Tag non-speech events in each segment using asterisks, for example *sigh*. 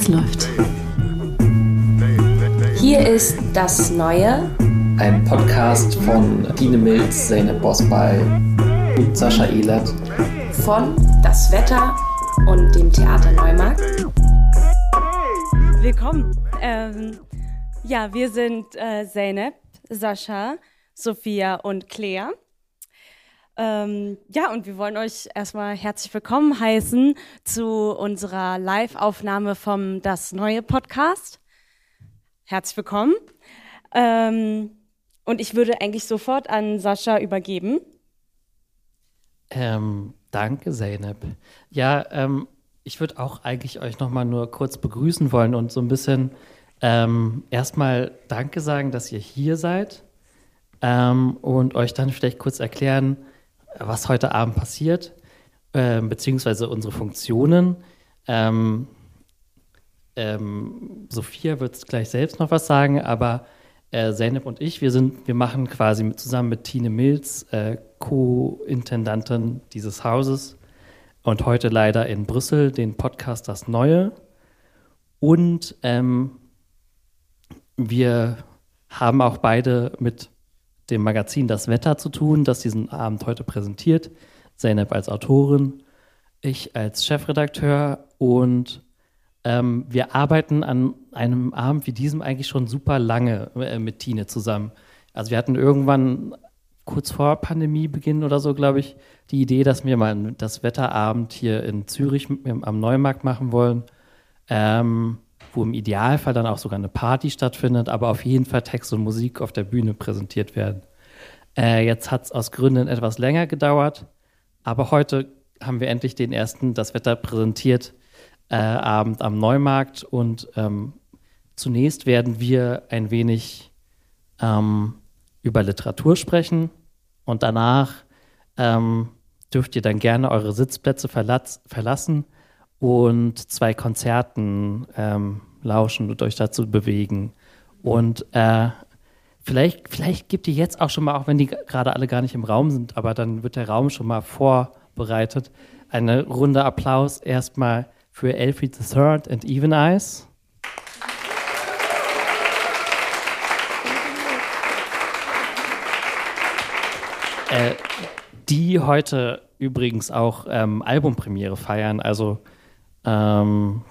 Es läuft. Hier ist das Neue. Ein Podcast von Dine Milz, Zeynep Bosbay und Sascha Ehlert. Von Das Wetter und dem Theater Neumarkt. Willkommen. Ähm, ja, wir sind äh, Zeynep, Sascha, Sophia und Claire. Ähm, ja, und wir wollen euch erstmal herzlich willkommen heißen zu unserer Live-Aufnahme vom Das Neue Podcast. Herzlich willkommen. Ähm, und ich würde eigentlich sofort an Sascha übergeben. Ähm, danke, Zeynep. Ja, ähm, ich würde auch eigentlich euch nochmal nur kurz begrüßen wollen und so ein bisschen ähm, erstmal Danke sagen, dass ihr hier seid ähm, und euch dann vielleicht kurz erklären, was heute Abend passiert, äh, beziehungsweise unsere Funktionen. Ähm, ähm, Sophia wird gleich selbst noch was sagen, aber äh, Zeynep und ich, wir sind, wir machen quasi mit, zusammen mit Tine Mills, äh, Co-Intendantin dieses Hauses und heute leider in Brüssel den Podcast Das Neue. Und ähm, wir haben auch beide mit dem Magazin Das Wetter zu tun, das diesen Abend heute präsentiert. Zeynep als Autorin, ich als Chefredakteur und ähm, wir arbeiten an einem Abend wie diesem eigentlich schon super lange äh, mit Tine zusammen. Also wir hatten irgendwann kurz vor Pandemiebeginn oder so, glaube ich, die Idee, dass wir mal das Wetterabend hier in Zürich am Neumarkt machen wollen, ähm, wo im Idealfall dann auch sogar eine Party stattfindet, aber auf jeden Fall Text und Musik auf der Bühne präsentiert werden. Äh, jetzt hat es aus Gründen etwas länger gedauert, aber heute haben wir endlich den ersten Das Wetter präsentiert äh, Abend am Neumarkt und ähm, zunächst werden wir ein wenig ähm, über Literatur sprechen und danach ähm, dürft ihr dann gerne eure Sitzplätze verlassen und zwei Konzerten ähm, lauschen und euch dazu bewegen. Und äh, vielleicht, vielleicht gibt ihr jetzt auch schon mal, auch wenn die gerade alle gar nicht im Raum sind, aber dann wird der Raum schon mal vorbereitet, eine Runde Applaus erstmal für Elfie III and Even Eyes. Äh, die heute übrigens auch ähm, Albumpremiere feiern. Also ähm,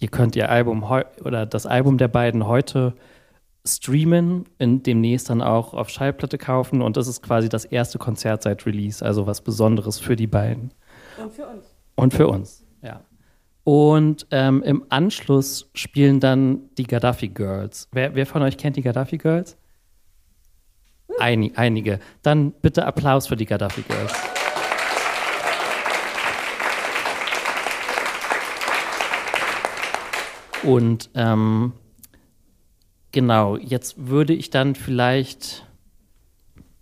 ihr könnt ihr Album oder das Album der beiden heute streamen, in demnächst dann auch auf Schallplatte kaufen und das ist quasi das erste Konzert seit Release, also was Besonderes für die beiden. Und für uns. Und für uns, ja. Und ähm, im Anschluss spielen dann die Gaddafi Girls. Wer, wer von euch kennt die Gaddafi Girls? Einig, einige. Dann bitte Applaus für die Gaddafi Girls. Und ähm, genau, jetzt würde ich dann vielleicht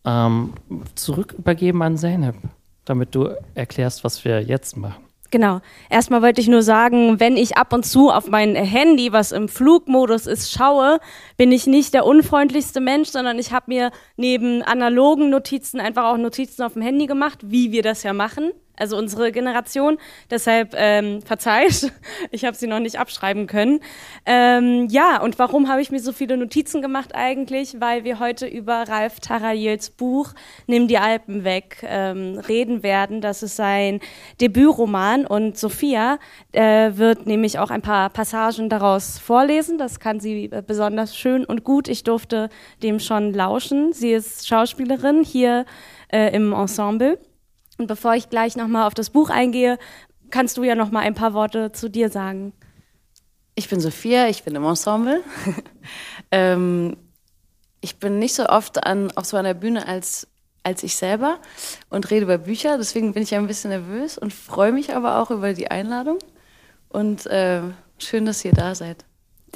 ähm, zurück übergeben an Zeynep, damit du erklärst, was wir jetzt machen. Genau. Erstmal wollte ich nur sagen, wenn ich ab und zu auf mein Handy, was im Flugmodus ist, schaue, bin ich nicht der unfreundlichste Mensch, sondern ich habe mir neben analogen Notizen einfach auch Notizen auf dem Handy gemacht, wie wir das ja machen also unsere Generation. Deshalb ähm, verzeiht, *laughs* ich habe sie noch nicht abschreiben können. Ähm, ja, und warum habe ich mir so viele Notizen gemacht eigentlich? Weil wir heute über Ralf Tarayels Buch Nimm die Alpen weg ähm, reden werden. Das ist sein Debütroman und Sophia äh, wird nämlich auch ein paar Passagen daraus vorlesen. Das kann sie äh, besonders schön und gut. Ich durfte dem schon lauschen. Sie ist Schauspielerin hier äh, im Ensemble. Und bevor ich gleich nochmal auf das Buch eingehe, kannst du ja nochmal ein paar Worte zu dir sagen. Ich bin Sophia, ich bin im Ensemble. *laughs* ähm, ich bin nicht so oft an, auf so einer Bühne als, als ich selber und rede über Bücher. Deswegen bin ich ein bisschen nervös und freue mich aber auch über die Einladung. Und äh, schön, dass ihr da seid.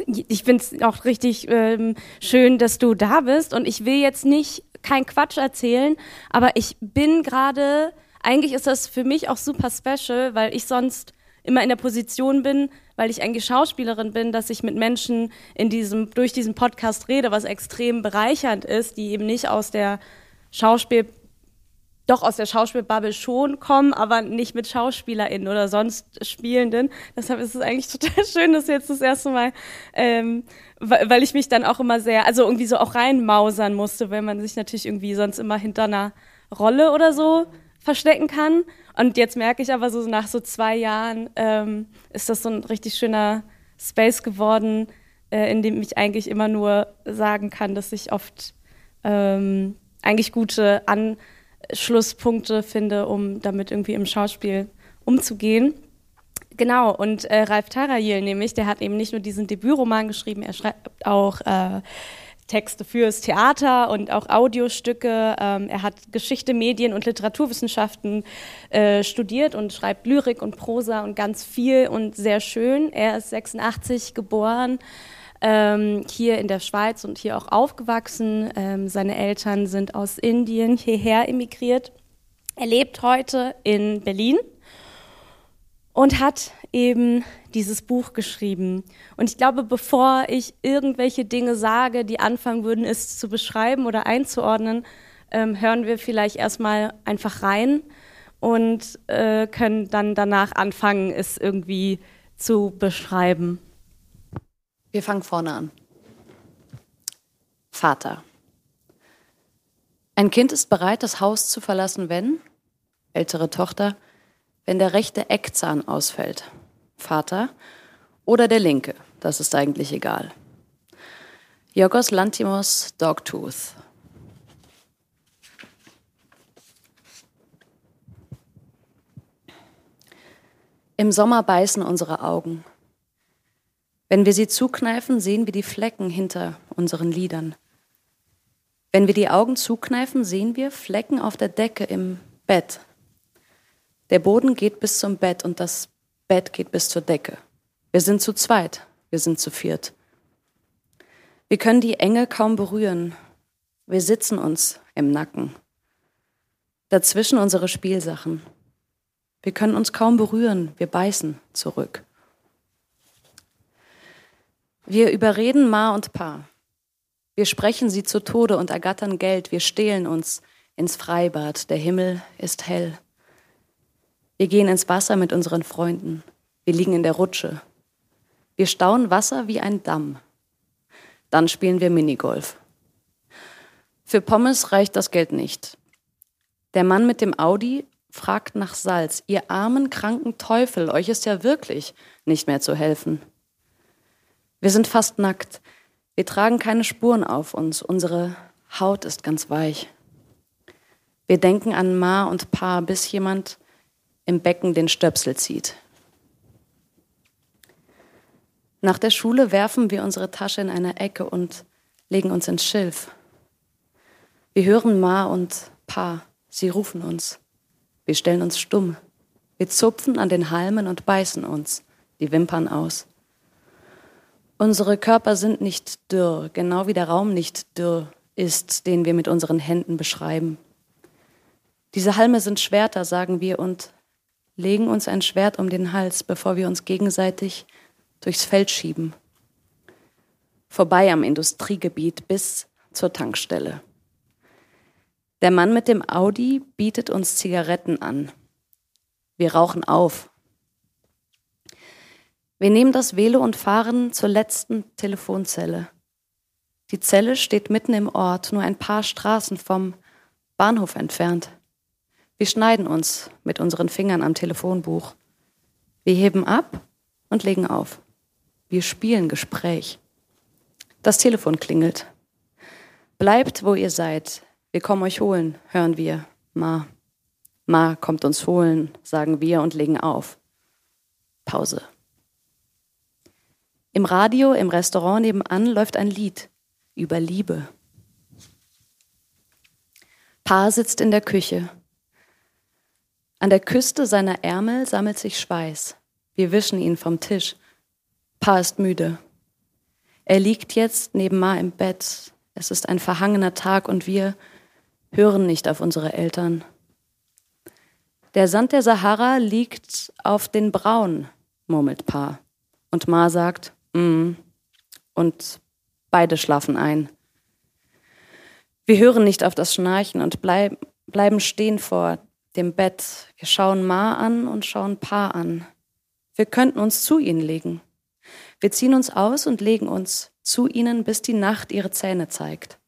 Ich finde es auch richtig ähm, schön, dass du da bist. Und ich will jetzt nicht kein Quatsch erzählen, aber ich bin gerade eigentlich ist das für mich auch super special, weil ich sonst immer in der Position bin, weil ich eigentlich Schauspielerin bin, dass ich mit Menschen in diesem, durch diesen Podcast rede, was extrem bereichernd ist, die eben nicht aus der Schauspiel doch aus der Schauspielbubble schon kommen, aber nicht mit SchauspielerInnen oder sonst Spielenden. Deshalb ist es eigentlich *laughs* total schön, dass jetzt das erste Mal, ähm, weil ich mich dann auch immer sehr, also irgendwie so auch reinmausern musste, weil man sich natürlich irgendwie sonst immer hinter einer Rolle oder so verstecken kann. Und jetzt merke ich aber so nach so zwei Jahren ähm, ist das so ein richtig schöner Space geworden, äh, in dem ich eigentlich immer nur sagen kann, dass ich oft ähm, eigentlich gute Anschlusspunkte finde, um damit irgendwie im Schauspiel umzugehen. Genau, und äh, Ralf Tarayil nämlich, der hat eben nicht nur diesen Debütroman geschrieben, er schreibt auch äh, Texte fürs Theater und auch Audiostücke. Ähm, er hat Geschichte, Medien und Literaturwissenschaften äh, studiert und schreibt Lyrik und Prosa und ganz viel und sehr schön. Er ist 86 geboren, ähm, hier in der Schweiz und hier auch aufgewachsen. Ähm, seine Eltern sind aus Indien hierher emigriert. Er lebt heute in Berlin und hat eben dieses Buch geschrieben. Und ich glaube, bevor ich irgendwelche Dinge sage, die anfangen würden, es zu beschreiben oder einzuordnen, ähm, hören wir vielleicht erstmal einfach rein und äh, können dann danach anfangen, es irgendwie zu beschreiben. Wir fangen vorne an. Vater. Ein Kind ist bereit, das Haus zu verlassen, wenn, ältere Tochter, wenn der rechte Eckzahn ausfällt. Vater, oder der linke, das ist eigentlich egal. Yorgos Lantimos Dogtooth. Im Sommer beißen unsere Augen. Wenn wir sie zukneifen, sehen wir die Flecken hinter unseren Lidern. Wenn wir die Augen zukneifen, sehen wir Flecken auf der Decke im Bett. Der Boden geht bis zum Bett und das Bett geht bis zur Decke. Wir sind zu zweit, wir sind zu viert. Wir können die Enge kaum berühren. Wir sitzen uns im Nacken. Dazwischen unsere Spielsachen. Wir können uns kaum berühren, wir beißen zurück. Wir überreden Ma und Pa. Wir sprechen sie zu Tode und ergattern Geld. Wir stehlen uns ins Freibad. Der Himmel ist hell. Wir gehen ins Wasser mit unseren Freunden. Wir liegen in der Rutsche. Wir stauen Wasser wie ein Damm. Dann spielen wir Minigolf. Für Pommes reicht das Geld nicht. Der Mann mit dem Audi fragt nach Salz. Ihr armen, kranken Teufel, euch ist ja wirklich nicht mehr zu helfen. Wir sind fast nackt. Wir tragen keine Spuren auf uns. Unsere Haut ist ganz weich. Wir denken an Ma und Pa, bis jemand im Becken den Stöpsel zieht. Nach der Schule werfen wir unsere Tasche in eine Ecke und legen uns ins Schilf. Wir hören Ma und Pa, sie rufen uns. Wir stellen uns stumm. Wir zupfen an den Halmen und beißen uns die Wimpern aus. Unsere Körper sind nicht dürr, genau wie der Raum nicht dürr ist, den wir mit unseren Händen beschreiben. Diese Halme sind Schwerter, sagen wir, und legen uns ein Schwert um den Hals, bevor wir uns gegenseitig durchs Feld schieben. Vorbei am Industriegebiet bis zur Tankstelle. Der Mann mit dem Audi bietet uns Zigaretten an. Wir rauchen auf. Wir nehmen das Velo und fahren zur letzten Telefonzelle. Die Zelle steht mitten im Ort, nur ein paar Straßen vom Bahnhof entfernt. Wir schneiden uns mit unseren Fingern am Telefonbuch. Wir heben ab und legen auf. Wir spielen Gespräch. Das Telefon klingelt. Bleibt, wo ihr seid. Wir kommen euch holen, hören wir. Ma. Ma kommt uns holen, sagen wir und legen auf. Pause. Im Radio, im Restaurant nebenan läuft ein Lied über Liebe. Paar sitzt in der Küche. An der Küste seiner Ärmel sammelt sich Schweiß. Wir wischen ihn vom Tisch. Pa ist müde. Er liegt jetzt neben Ma im Bett. Es ist ein verhangener Tag und wir hören nicht auf unsere Eltern. Der Sand der Sahara liegt auf den Brauen, murmelt Pa. Und Ma sagt, mm. Und beide schlafen ein. Wir hören nicht auf das Schnarchen und bleiben bleiben stehen vor dem Bett. Wir schauen Ma an und schauen Pa an. Wir könnten uns zu ihnen legen. Wir ziehen uns aus und legen uns zu ihnen, bis die Nacht ihre Zähne zeigt.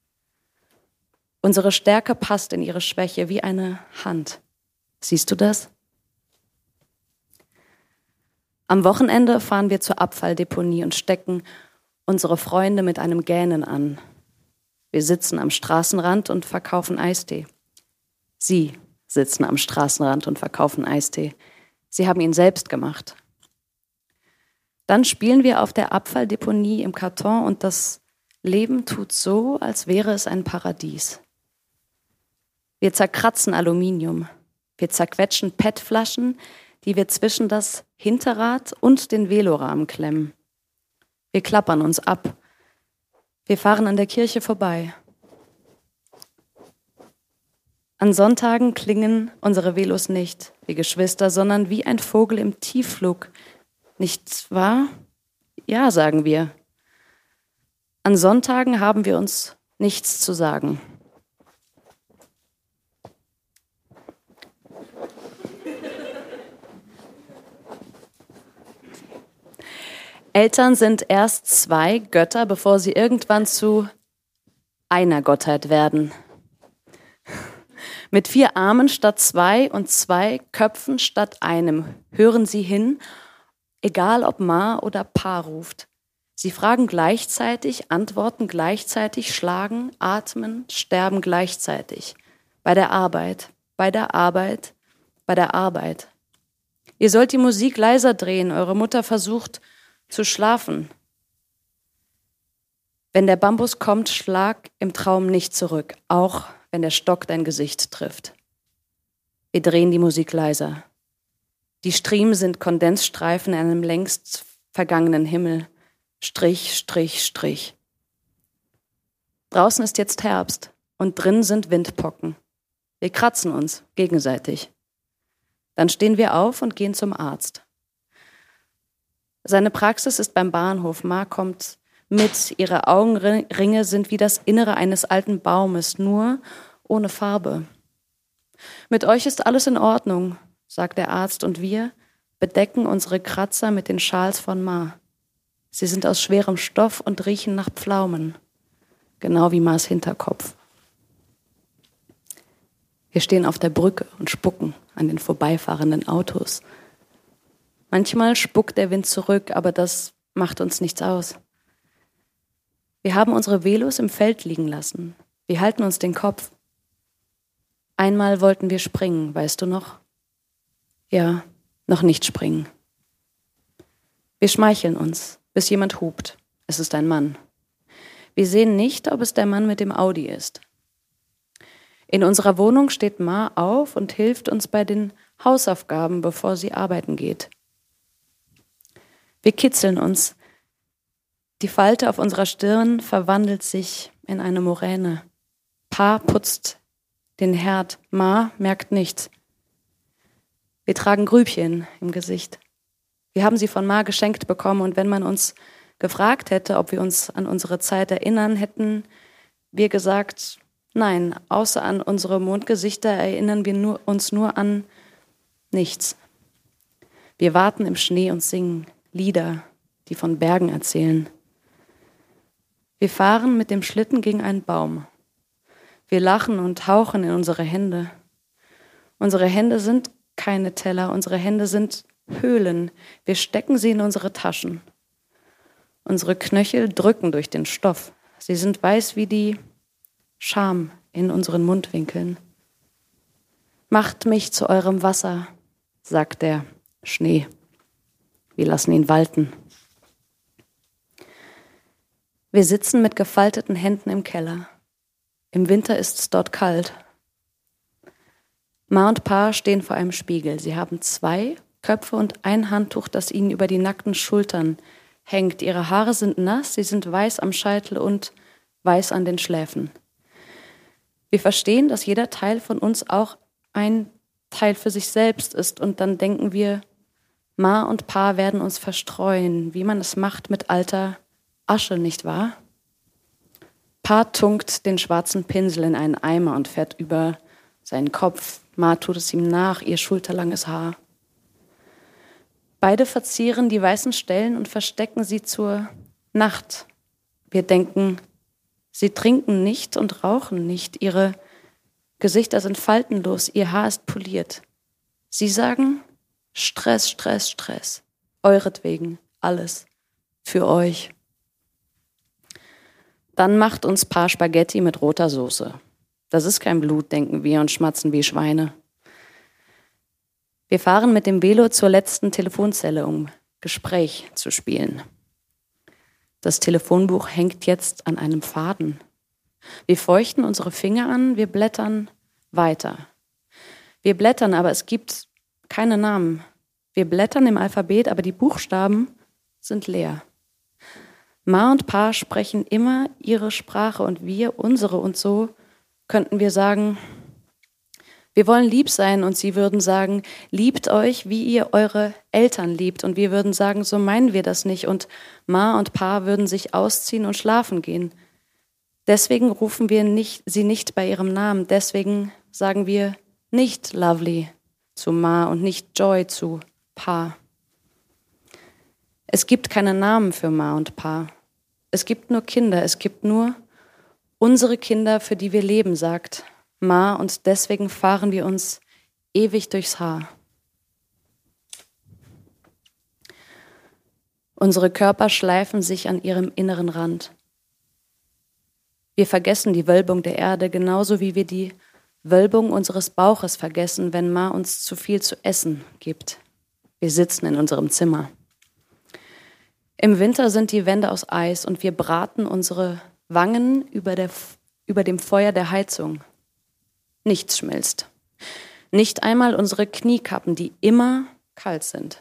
Unsere Stärke passt in ihre Schwäche wie eine Hand. Siehst du das? Am Wochenende fahren wir zur Abfalldeponie und stecken unsere Freunde mit einem Gähnen an. Wir sitzen am Straßenrand und verkaufen Eistee. Sie sitzen am Straßenrand und verkaufen Eistee. Sie haben ihn selbst gemacht. Dann spielen wir auf der Abfalldeponie im Karton und das Leben tut so, als wäre es ein Paradies. Wir zerkratzen Aluminium. Wir zerquetschen PET-Flaschen, die wir zwischen das Hinterrad und den Velorahmen klemmen. Wir klappern uns ab. Wir fahren an der Kirche vorbei. An Sonntagen klingen unsere Velos nicht wie Geschwister, sondern wie ein Vogel im Tiefflug. Nicht wahr? Ja, sagen wir. An Sonntagen haben wir uns nichts zu sagen. Eltern sind erst zwei Götter, bevor sie irgendwann zu einer Gottheit werden. Mit vier Armen statt zwei und zwei Köpfen statt einem hören sie hin, egal ob Ma oder Pa ruft. Sie fragen gleichzeitig, antworten gleichzeitig, schlagen, atmen, sterben gleichzeitig. Bei der Arbeit, bei der Arbeit, bei der Arbeit. Ihr sollt die Musik leiser drehen, eure Mutter versucht, zu schlafen. Wenn der Bambus kommt, schlag im Traum nicht zurück, auch wenn der Stock dein Gesicht trifft. Wir drehen die Musik leiser. Die Striemen sind Kondensstreifen in einem längst vergangenen Himmel. Strich, Strich, Strich. Draußen ist jetzt Herbst und drin sind Windpocken. Wir kratzen uns gegenseitig. Dann stehen wir auf und gehen zum Arzt. Seine Praxis ist beim Bahnhof. Ma kommt mit. Ihre Augenringe sind wie das Innere eines alten Baumes, nur ohne Farbe. Mit euch ist alles in Ordnung, sagt der Arzt, und wir bedecken unsere Kratzer mit den Schals von Ma. Sie sind aus schwerem Stoff und riechen nach Pflaumen, genau wie Ma's Hinterkopf. Wir stehen auf der Brücke und spucken an den vorbeifahrenden Autos. Manchmal spuckt der Wind zurück, aber das macht uns nichts aus. Wir haben unsere Velos im Feld liegen lassen. Wir halten uns den Kopf. Einmal wollten wir springen, weißt du noch? Ja, noch nicht springen. Wir schmeicheln uns, bis jemand hupt. Es ist ein Mann. Wir sehen nicht, ob es der Mann mit dem Audi ist. In unserer Wohnung steht Ma auf und hilft uns bei den Hausaufgaben, bevor sie arbeiten geht. Wir kitzeln uns. Die Falte auf unserer Stirn verwandelt sich in eine Moräne. Pa putzt den Herd, Ma merkt nichts. Wir tragen Grübchen im Gesicht. Wir haben sie von Ma geschenkt bekommen und wenn man uns gefragt hätte, ob wir uns an unsere Zeit erinnern, hätten wir gesagt, nein, außer an unsere Mondgesichter erinnern wir nur, uns nur an nichts. Wir warten im Schnee und singen. Lieder, die von Bergen erzählen. Wir fahren mit dem Schlitten gegen einen Baum. Wir lachen und hauchen in unsere Hände. Unsere Hände sind keine Teller, unsere Hände sind Höhlen. Wir stecken sie in unsere Taschen. Unsere Knöchel drücken durch den Stoff. Sie sind weiß wie die Scham in unseren Mundwinkeln. Macht mich zu eurem Wasser, sagt der Schnee. Wir lassen ihn walten. Wir sitzen mit gefalteten Händen im Keller. Im Winter ist es dort kalt. Ma und Pa stehen vor einem Spiegel. Sie haben zwei Köpfe und ein Handtuch, das ihnen über die nackten Schultern hängt. Ihre Haare sind nass, sie sind weiß am Scheitel und weiß an den Schläfen. Wir verstehen, dass jeder Teil von uns auch ein Teil für sich selbst ist und dann denken wir, Ma und Pa werden uns verstreuen, wie man es macht mit alter Asche, nicht wahr? Pa tunkt den schwarzen Pinsel in einen Eimer und fährt über Sein Kopf, Ma tut es ihm nach, ihr schulterlanges Haar. Beide verzieren die weißen Stellen und verstecken sie zur Nacht. Wir denken, sie trinken nicht und rauchen nicht, ihre Gesichter sind faltenlos, ihr Haar ist poliert. Sie sagen, Stress, Stress, Stress. Euretwegen, alles. Für euch. Dann macht uns paar Spaghetti mit roter Soße. Das ist kein Blut, denken wir und schmatzen wie Schweine. Wir fahren mit dem Velo zur letzten Telefonzelle, um Gespräch zu spielen. Das Telefonbuch hängt jetzt an einem Faden. Wir feuchten unsere Finger an, wir blättern weiter. Wir blättern, aber es gibt keine Namen. Wir blättern im Alphabet, aber die Buchstaben sind leer. Ma und Pa sprechen immer ihre Sprache und wir unsere und so könnten wir sagen, wir wollen lieb sein und sie würden sagen, liebt euch, wie ihr eure Eltern liebt. Und wir würden sagen, so meinen wir das nicht. Und Ma und Pa würden sich ausziehen und schlafen gehen. Deswegen rufen wir nicht, sie nicht bei ihrem Namen. Deswegen sagen wir nicht Lovely zu Ma und nicht Joy zu Pa. Es gibt keine Namen für Ma und Pa. Es gibt nur Kinder. Es gibt nur unsere Kinder, für die wir leben, sagt Ma, und deswegen fahren wir uns ewig durchs Haar. Unsere Körper schleifen sich an ihrem inneren Rand. Wir vergessen die Wölbung der Erde genauso wie wir die Wölbung unseres Bauches vergessen, wenn Ma uns zu viel zu essen gibt. Wir sitzen in unserem Zimmer. Im Winter sind die Wände aus Eis und wir braten unsere Wangen über, der, über dem Feuer der Heizung. Nichts schmilzt. Nicht einmal unsere Kniekappen, die immer kalt sind.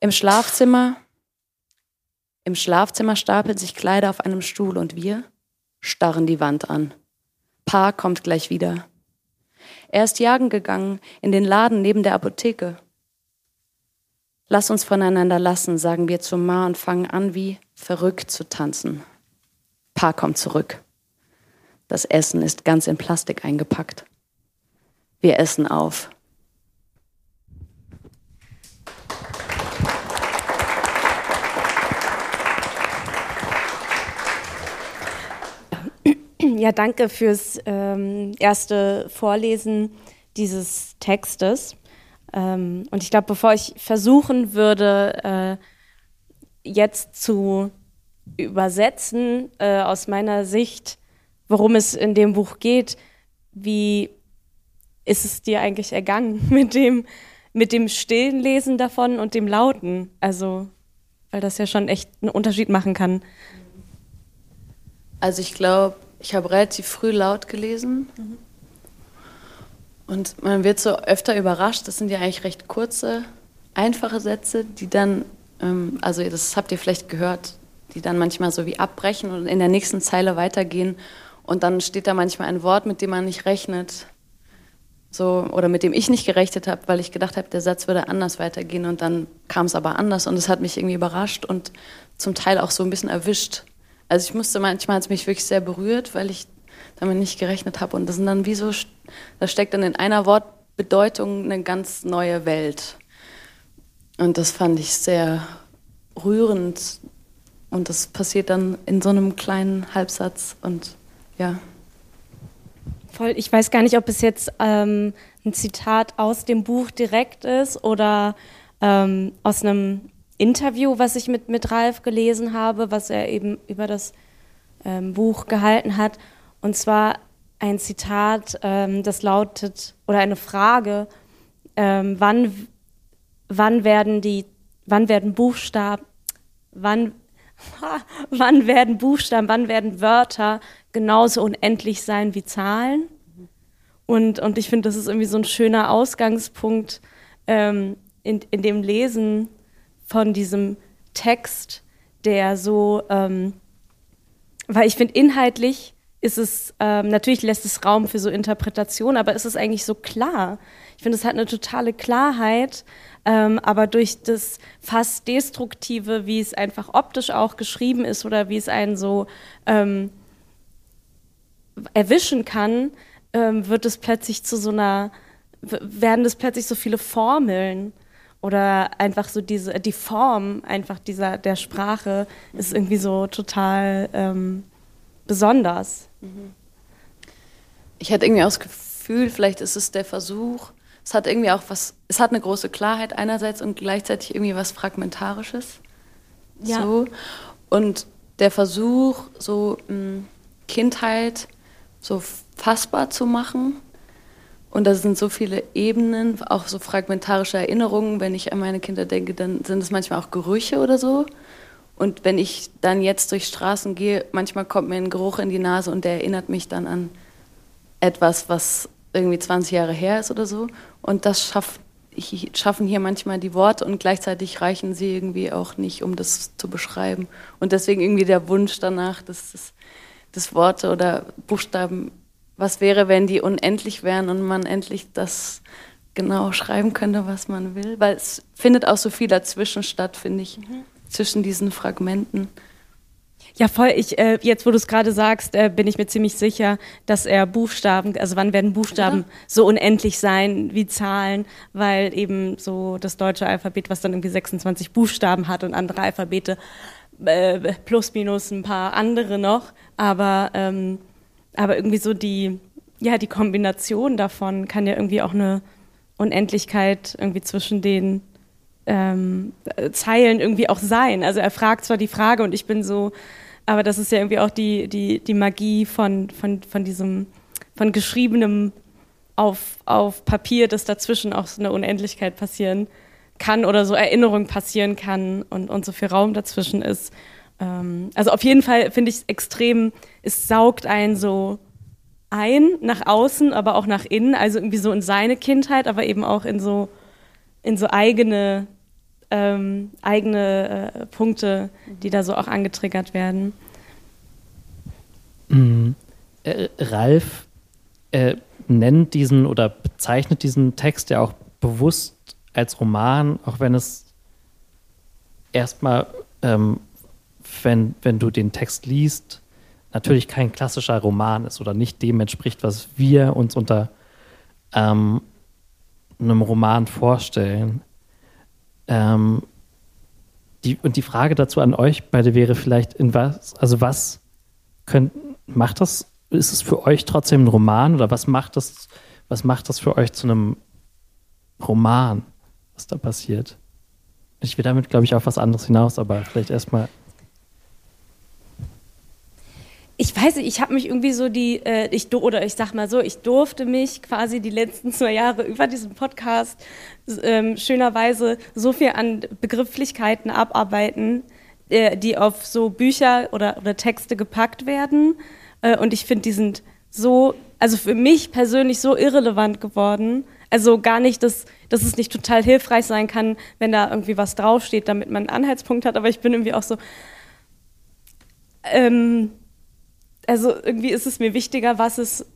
Im Schlafzimmer, im Schlafzimmer stapeln sich Kleider auf einem Stuhl und wir starren die Wand an. Pa kommt gleich wieder. Er ist jagen gegangen in den Laden neben der Apotheke. Lass uns voneinander lassen, sagen wir zu Ma und fangen an, wie verrückt zu tanzen. Pa kommt zurück. Das Essen ist ganz in Plastik eingepackt. Wir essen auf. Ja, danke fürs ähm, erste Vorlesen dieses Textes. Ähm, und ich glaube, bevor ich versuchen würde, äh, jetzt zu übersetzen äh, aus meiner Sicht, worum es in dem Buch geht. Wie ist es dir eigentlich ergangen *laughs* mit dem, mit dem stillen Lesen davon und dem lauten? Also, weil das ja schon echt einen Unterschied machen kann. Also ich glaube, ich habe relativ früh laut gelesen. Mhm. Und man wird so öfter überrascht. Das sind ja eigentlich recht kurze, einfache Sätze, die dann, ähm, also das habt ihr vielleicht gehört, die dann manchmal so wie abbrechen und in der nächsten Zeile weitergehen. Und dann steht da manchmal ein Wort, mit dem man nicht rechnet. So, oder mit dem ich nicht gerechnet habe, weil ich gedacht habe, der Satz würde anders weitergehen und dann kam es aber anders und es hat mich irgendwie überrascht und zum Teil auch so ein bisschen erwischt. Also ich musste manchmal hat es mich wirklich sehr berührt, weil ich damit nicht gerechnet habe und das sind dann wie so, da steckt dann in einer Wortbedeutung eine ganz neue Welt. Und das fand ich sehr rührend und das passiert dann in so einem kleinen Halbsatz und ja. Voll. Ich weiß gar nicht, ob es jetzt ähm, ein Zitat aus dem Buch direkt ist oder ähm, aus einem Interview, was ich mit, mit Ralf gelesen habe, was er eben über das ähm, Buch gehalten hat. Und zwar ein Zitat, ähm, das lautet, oder eine Frage, ähm, wann, wann werden die, wann werden Buchstaben, wann, *laughs* wann werden Buchstaben, wann werden Wörter genauso unendlich sein wie Zahlen. Und, und ich finde, das ist irgendwie so ein schöner Ausgangspunkt ähm, in, in dem Lesen von diesem Text, der so, ähm, weil ich finde, inhaltlich ist es, ähm, natürlich lässt es Raum für so Interpretation, aber ist es eigentlich so klar? Ich finde, es hat eine totale Klarheit, ähm, aber durch das fast Destruktive, wie es einfach optisch auch geschrieben ist oder wie es einen so ähm, erwischen kann, ähm, wird es plötzlich zu so einer, werden es plötzlich so viele Formeln oder einfach so diese, die Form einfach dieser, der Sprache ist irgendwie so total ähm, besonders. Ich hatte irgendwie auch das Gefühl, vielleicht ist es der Versuch, es hat irgendwie auch was, es hat eine große Klarheit einerseits und gleichzeitig irgendwie was Fragmentarisches. Ja. So. Und der Versuch, so mh, hm, Kindheit so fassbar zu machen. Und da sind so viele Ebenen, auch so fragmentarische Erinnerungen. Wenn ich an meine Kinder denke, dann sind es manchmal auch Gerüche oder so. Und wenn ich dann jetzt durch Straßen gehe, manchmal kommt mir ein Geruch in die Nase und der erinnert mich dann an etwas, was irgendwie 20 Jahre her ist oder so. Und das schafft, schaffen hier manchmal die Worte und gleichzeitig reichen sie irgendwie auch nicht, um das zu beschreiben. Und deswegen irgendwie der Wunsch danach, dass das, das Worte oder Buchstaben, was wäre, wenn die unendlich wären und man endlich das genau schreiben könnte, was man will. Weil es findet auch so viel dazwischen statt, finde ich. Mhm zwischen diesen Fragmenten. Ja, voll. Ich, äh, jetzt, wo du es gerade sagst, äh, bin ich mir ziemlich sicher, dass er Buchstaben, also wann werden Buchstaben ja. so unendlich sein wie Zahlen, weil eben so das deutsche Alphabet, was dann irgendwie 26 Buchstaben hat und andere Alphabete äh, plus minus ein paar andere noch, aber ähm, aber irgendwie so die ja die Kombination davon kann ja irgendwie auch eine Unendlichkeit irgendwie zwischen den ähm, Zeilen irgendwie auch sein. Also er fragt zwar die Frage und ich bin so, aber das ist ja irgendwie auch die, die, die Magie von, von, von diesem, von geschriebenem auf, auf Papier, dass dazwischen auch so eine Unendlichkeit passieren kann oder so Erinnerung passieren kann und, und so viel Raum dazwischen ist. Ähm, also auf jeden Fall finde ich es extrem, es saugt einen so ein nach außen, aber auch nach innen, also irgendwie so in seine Kindheit, aber eben auch in so, in so eigene ähm, eigene äh, Punkte, die da so auch angetriggert werden. Mhm. Äh, Ralf äh, nennt diesen oder bezeichnet diesen Text ja auch bewusst als Roman, auch wenn es erstmal, ähm, wenn, wenn du den Text liest, natürlich kein klassischer Roman ist oder nicht dem entspricht, was wir uns unter ähm, einem Roman vorstellen. Ähm, die, und die Frage dazu an euch beide wäre vielleicht, in was, also was könnt, macht das, ist es für euch trotzdem ein Roman oder was macht das, was macht das für euch zu einem Roman, was da passiert? Ich will damit, glaube ich, auf was anderes hinaus, aber vielleicht erstmal ich weiß nicht, ich habe mich irgendwie so die, äh, ich oder ich sag mal so, ich durfte mich quasi die letzten zwei Jahre über diesen Podcast ähm, schönerweise so viel an Begrifflichkeiten abarbeiten, äh, die auf so Bücher oder, oder Texte gepackt werden. Äh, und ich finde, die sind so, also für mich persönlich so irrelevant geworden. Also gar nicht, dass, dass es nicht total hilfreich sein kann, wenn da irgendwie was draufsteht, damit man einen Anhaltspunkt hat. Aber ich bin irgendwie auch so, ähm, also irgendwie ist es mir wichtiger, was es,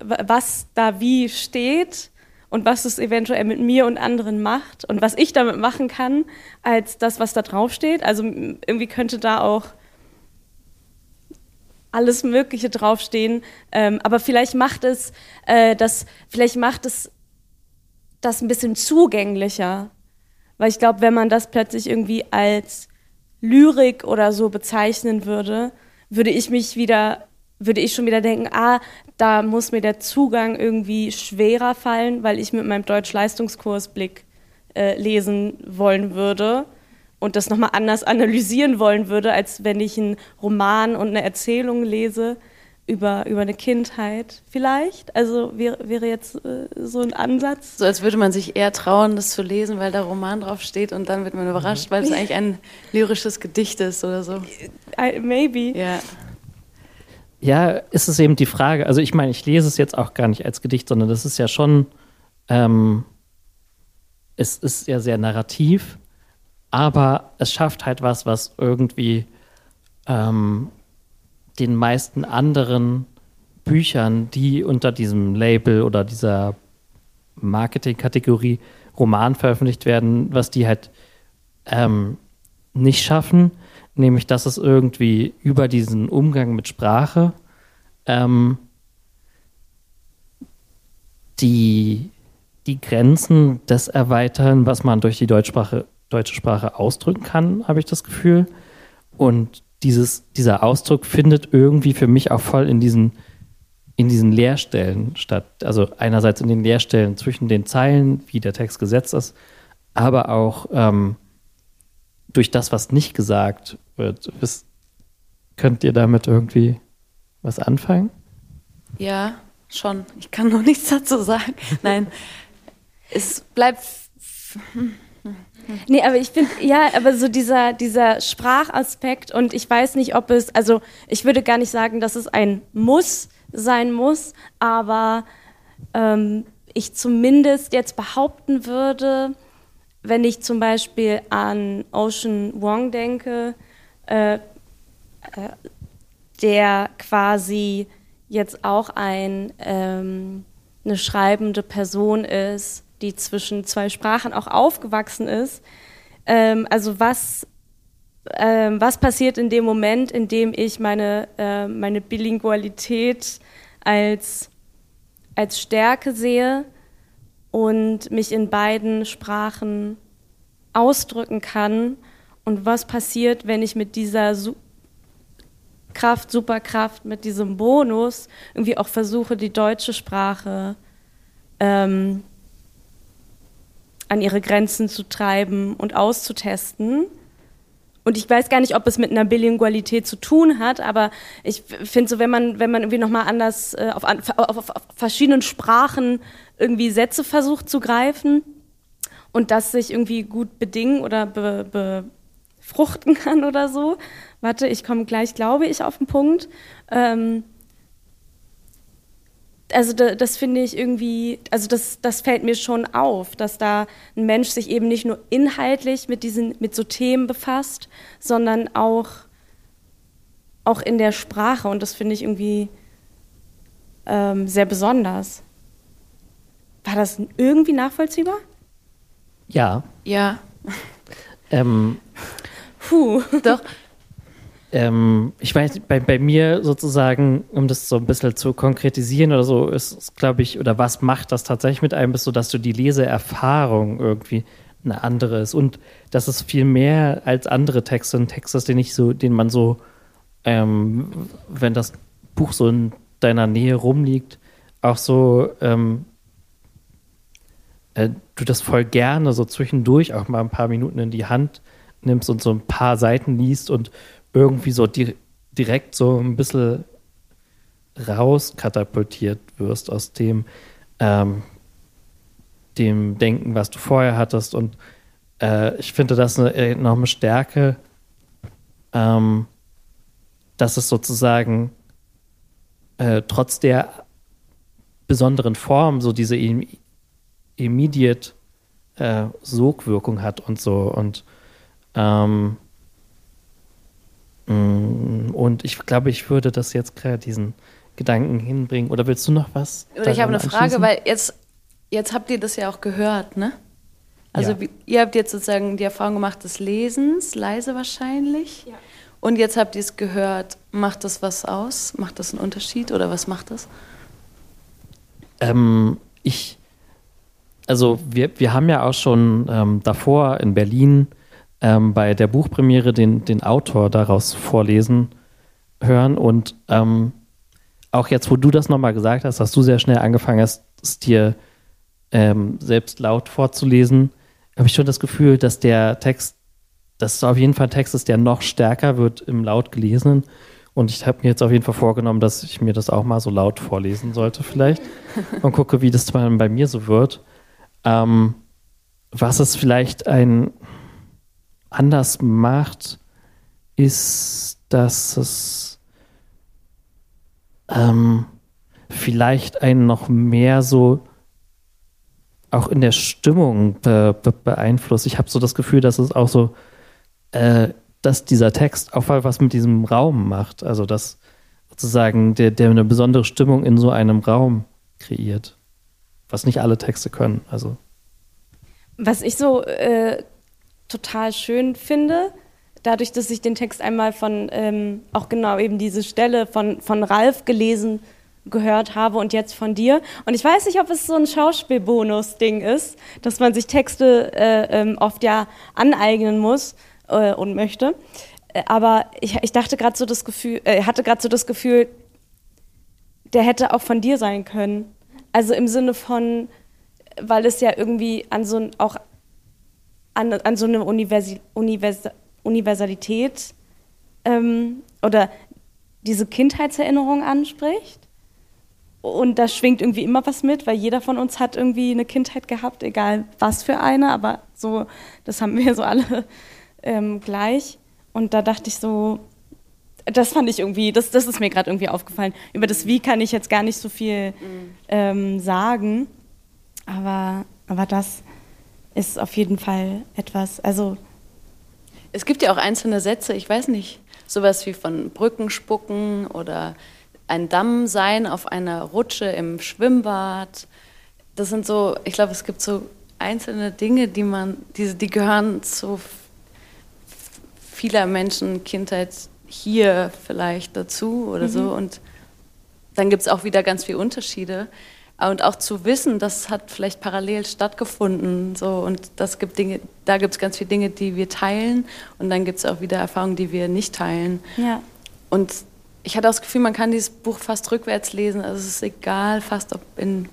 was da wie steht und was es eventuell mit mir und anderen macht und was ich damit machen kann, als das, was da drauf steht. Also irgendwie könnte da auch alles Mögliche draufstehen, ähm, aber vielleicht macht es äh, das, vielleicht macht es das ein bisschen zugänglicher, weil ich glaube, wenn man das plötzlich irgendwie als Lyrik oder so bezeichnen würde, würde ich mich wieder, würde ich schon wieder denken, ah, da muss mir der Zugang irgendwie schwerer fallen, weil ich mit meinem Deutsch-Leistungskursblick äh, lesen wollen würde und das nochmal anders analysieren wollen würde, als wenn ich einen Roman und eine Erzählung lese über, über eine Kindheit vielleicht. Also wäre, wäre jetzt äh, so ein Ansatz. So als würde man sich eher trauen, das zu lesen, weil da Roman drauf steht und dann wird man überrascht, weil es eigentlich ein lyrisches Gedicht ist oder so. I, maybe. Ja. Ja, ist es eben die Frage. Also ich meine, ich lese es jetzt auch gar nicht als Gedicht, sondern das ist ja schon, ähm, es ist ja sehr narrativ, aber es schafft halt was, was irgendwie ähm, den meisten anderen Büchern, die unter diesem Label oder dieser Marketingkategorie Roman veröffentlicht werden, was die halt ähm, nicht schaffen, nämlich dass es irgendwie über diesen Umgang mit Sprache ähm, die, die Grenzen des erweitern, was man durch die Deutschsprache, deutsche Sprache ausdrücken kann, habe ich das Gefühl. Und dieses, dieser Ausdruck findet irgendwie für mich auch voll in diesen, in diesen Leerstellen statt. Also einerseits in den Leerstellen zwischen den Zeilen, wie der Text gesetzt ist, aber auch ähm, durch das, was nicht gesagt wird. Wisst, könnt ihr damit irgendwie was anfangen? Ja, schon. Ich kann noch nichts dazu sagen. Nein, *laughs* es bleibt. Nee, aber ich finde, ja, aber so dieser, dieser Sprachaspekt und ich weiß nicht, ob es, also ich würde gar nicht sagen, dass es ein Muss sein muss, aber ähm, ich zumindest jetzt behaupten würde, wenn ich zum Beispiel an Ocean Wong denke, äh, äh, der quasi jetzt auch ein, ähm, eine schreibende Person ist, die zwischen zwei Sprachen auch aufgewachsen ist. Ähm, also was, ähm, was passiert in dem Moment, in dem ich meine, äh, meine Bilingualität als, als Stärke sehe und mich in beiden Sprachen ausdrücken kann und was passiert, wenn ich mit dieser Su Kraft, Superkraft, mit diesem Bonus irgendwie auch versuche, die deutsche Sprache ähm, an ihre Grenzen zu treiben und auszutesten. Und ich weiß gar nicht, ob es mit einer Bilingualität zu tun hat, aber ich finde so, wenn man, wenn man irgendwie nochmal anders äh, auf, auf, auf, verschiedenen Sprachen irgendwie Sätze versucht zu greifen und das sich irgendwie gut bedingen oder be, befruchten *laughs* kann oder so. Warte, ich komme gleich, glaube ich, auf den Punkt. Ähm, also das, das finde ich irgendwie, also das, das fällt mir schon auf, dass da ein Mensch sich eben nicht nur inhaltlich mit diesen, mit so Themen befasst, sondern auch, auch in der Sprache und das finde ich irgendwie ähm, sehr besonders. War das irgendwie nachvollziehbar? Ja. Ja. Ähm, Puh. Doch. Ähm, ich weiß, bei, bei mir sozusagen, um das so ein bisschen zu konkretisieren oder so, ist, glaube ich, oder was macht das tatsächlich mit einem, ist so, dass du die Leseerfahrung irgendwie eine andere ist. Und das ist viel mehr als andere Texte. Ein Text ist, den ich so, den man so, ähm, wenn das Buch so in deiner Nähe rumliegt, auch so, ähm, äh, du das voll gerne so zwischendurch auch mal ein paar Minuten in die Hand nimmst und so ein paar Seiten liest und irgendwie so di direkt so ein bisschen rauskatapultiert wirst aus dem, ähm, dem Denken, was du vorher hattest. Und äh, ich finde das eine enorme Stärke, ähm, dass es sozusagen äh, trotz der besonderen Form so diese im immediate äh, Sogwirkung hat und so. Und ähm, und ich glaube, ich würde das jetzt gerade diesen Gedanken hinbringen. Oder willst du noch was? Oder ich habe eine Frage, weil jetzt, jetzt habt ihr das ja auch gehört, ne? Also ja. ihr habt jetzt sozusagen die Erfahrung gemacht des Lesens, leise wahrscheinlich. Ja. Und jetzt habt ihr es gehört. Macht das was aus? Macht das einen Unterschied oder was macht das? Ähm, ich, also wir, wir haben ja auch schon ähm, davor in Berlin ähm, bei der Buchpremiere den, den Autor daraus vorlesen hören. Und ähm, auch jetzt, wo du das nochmal gesagt hast, dass du sehr schnell angefangen hast, es dir ähm, selbst laut vorzulesen, habe ich schon das Gefühl, dass der Text, dass es auf jeden Fall ein Text ist, der noch stärker wird im laut gelesenen. Und ich habe mir jetzt auf jeden Fall vorgenommen, dass ich mir das auch mal so laut vorlesen sollte, vielleicht. *laughs* Und gucke, wie das bei mir so wird. Ähm, was ist vielleicht ein, anders macht, ist, dass es ähm, vielleicht einen noch mehr so auch in der Stimmung be be beeinflusst. Ich habe so das Gefühl, dass es auch so, äh, dass dieser Text auch was mit diesem Raum macht. Also dass sozusagen der, der eine besondere Stimmung in so einem Raum kreiert. Was nicht alle Texte können. Also. Was ich so äh, total schön finde. Dadurch, dass ich den Text einmal von, ähm, auch genau eben diese Stelle von, von Ralf gelesen gehört habe und jetzt von dir. Und ich weiß nicht, ob es so ein Schauspielbonus-Ding ist, dass man sich Texte äh, ähm, oft ja aneignen muss äh, und möchte. Äh, aber ich, ich dachte gerade so das Gefühl, äh, hatte gerade so das Gefühl, der hätte auch von dir sein können. Also im Sinne von, weil es ja irgendwie an so auch an, an so eine Universi Univers Universalität ähm, oder diese Kindheitserinnerung anspricht. Und da schwingt irgendwie immer was mit, weil jeder von uns hat irgendwie eine Kindheit gehabt, egal was für eine, aber so, das haben wir *laughs* so alle ähm, gleich. Und da dachte ich so, das fand ich irgendwie, das, das ist mir gerade irgendwie aufgefallen. Über das Wie kann ich jetzt gar nicht so viel mhm. ähm, sagen, aber, aber das ist auf jeden Fall etwas, also. Es gibt ja auch einzelne Sätze, ich weiß nicht, sowas wie von Brücken spucken oder ein Damm sein auf einer Rutsche im Schwimmbad. Das sind so, ich glaube, es gibt so einzelne Dinge, die man, die, die gehören zu vieler Menschen Kindheit hier vielleicht dazu oder mhm. so. Und dann gibt es auch wieder ganz viele Unterschiede. Und auch zu wissen, das hat vielleicht parallel stattgefunden. So, und das gibt Dinge, da gibt es ganz viele Dinge, die wir teilen. Und dann gibt es auch wieder Erfahrungen, die wir nicht teilen. Ja. Und ich hatte das Gefühl, man kann dieses Buch fast rückwärts lesen. Also es ist egal, fast ob, in,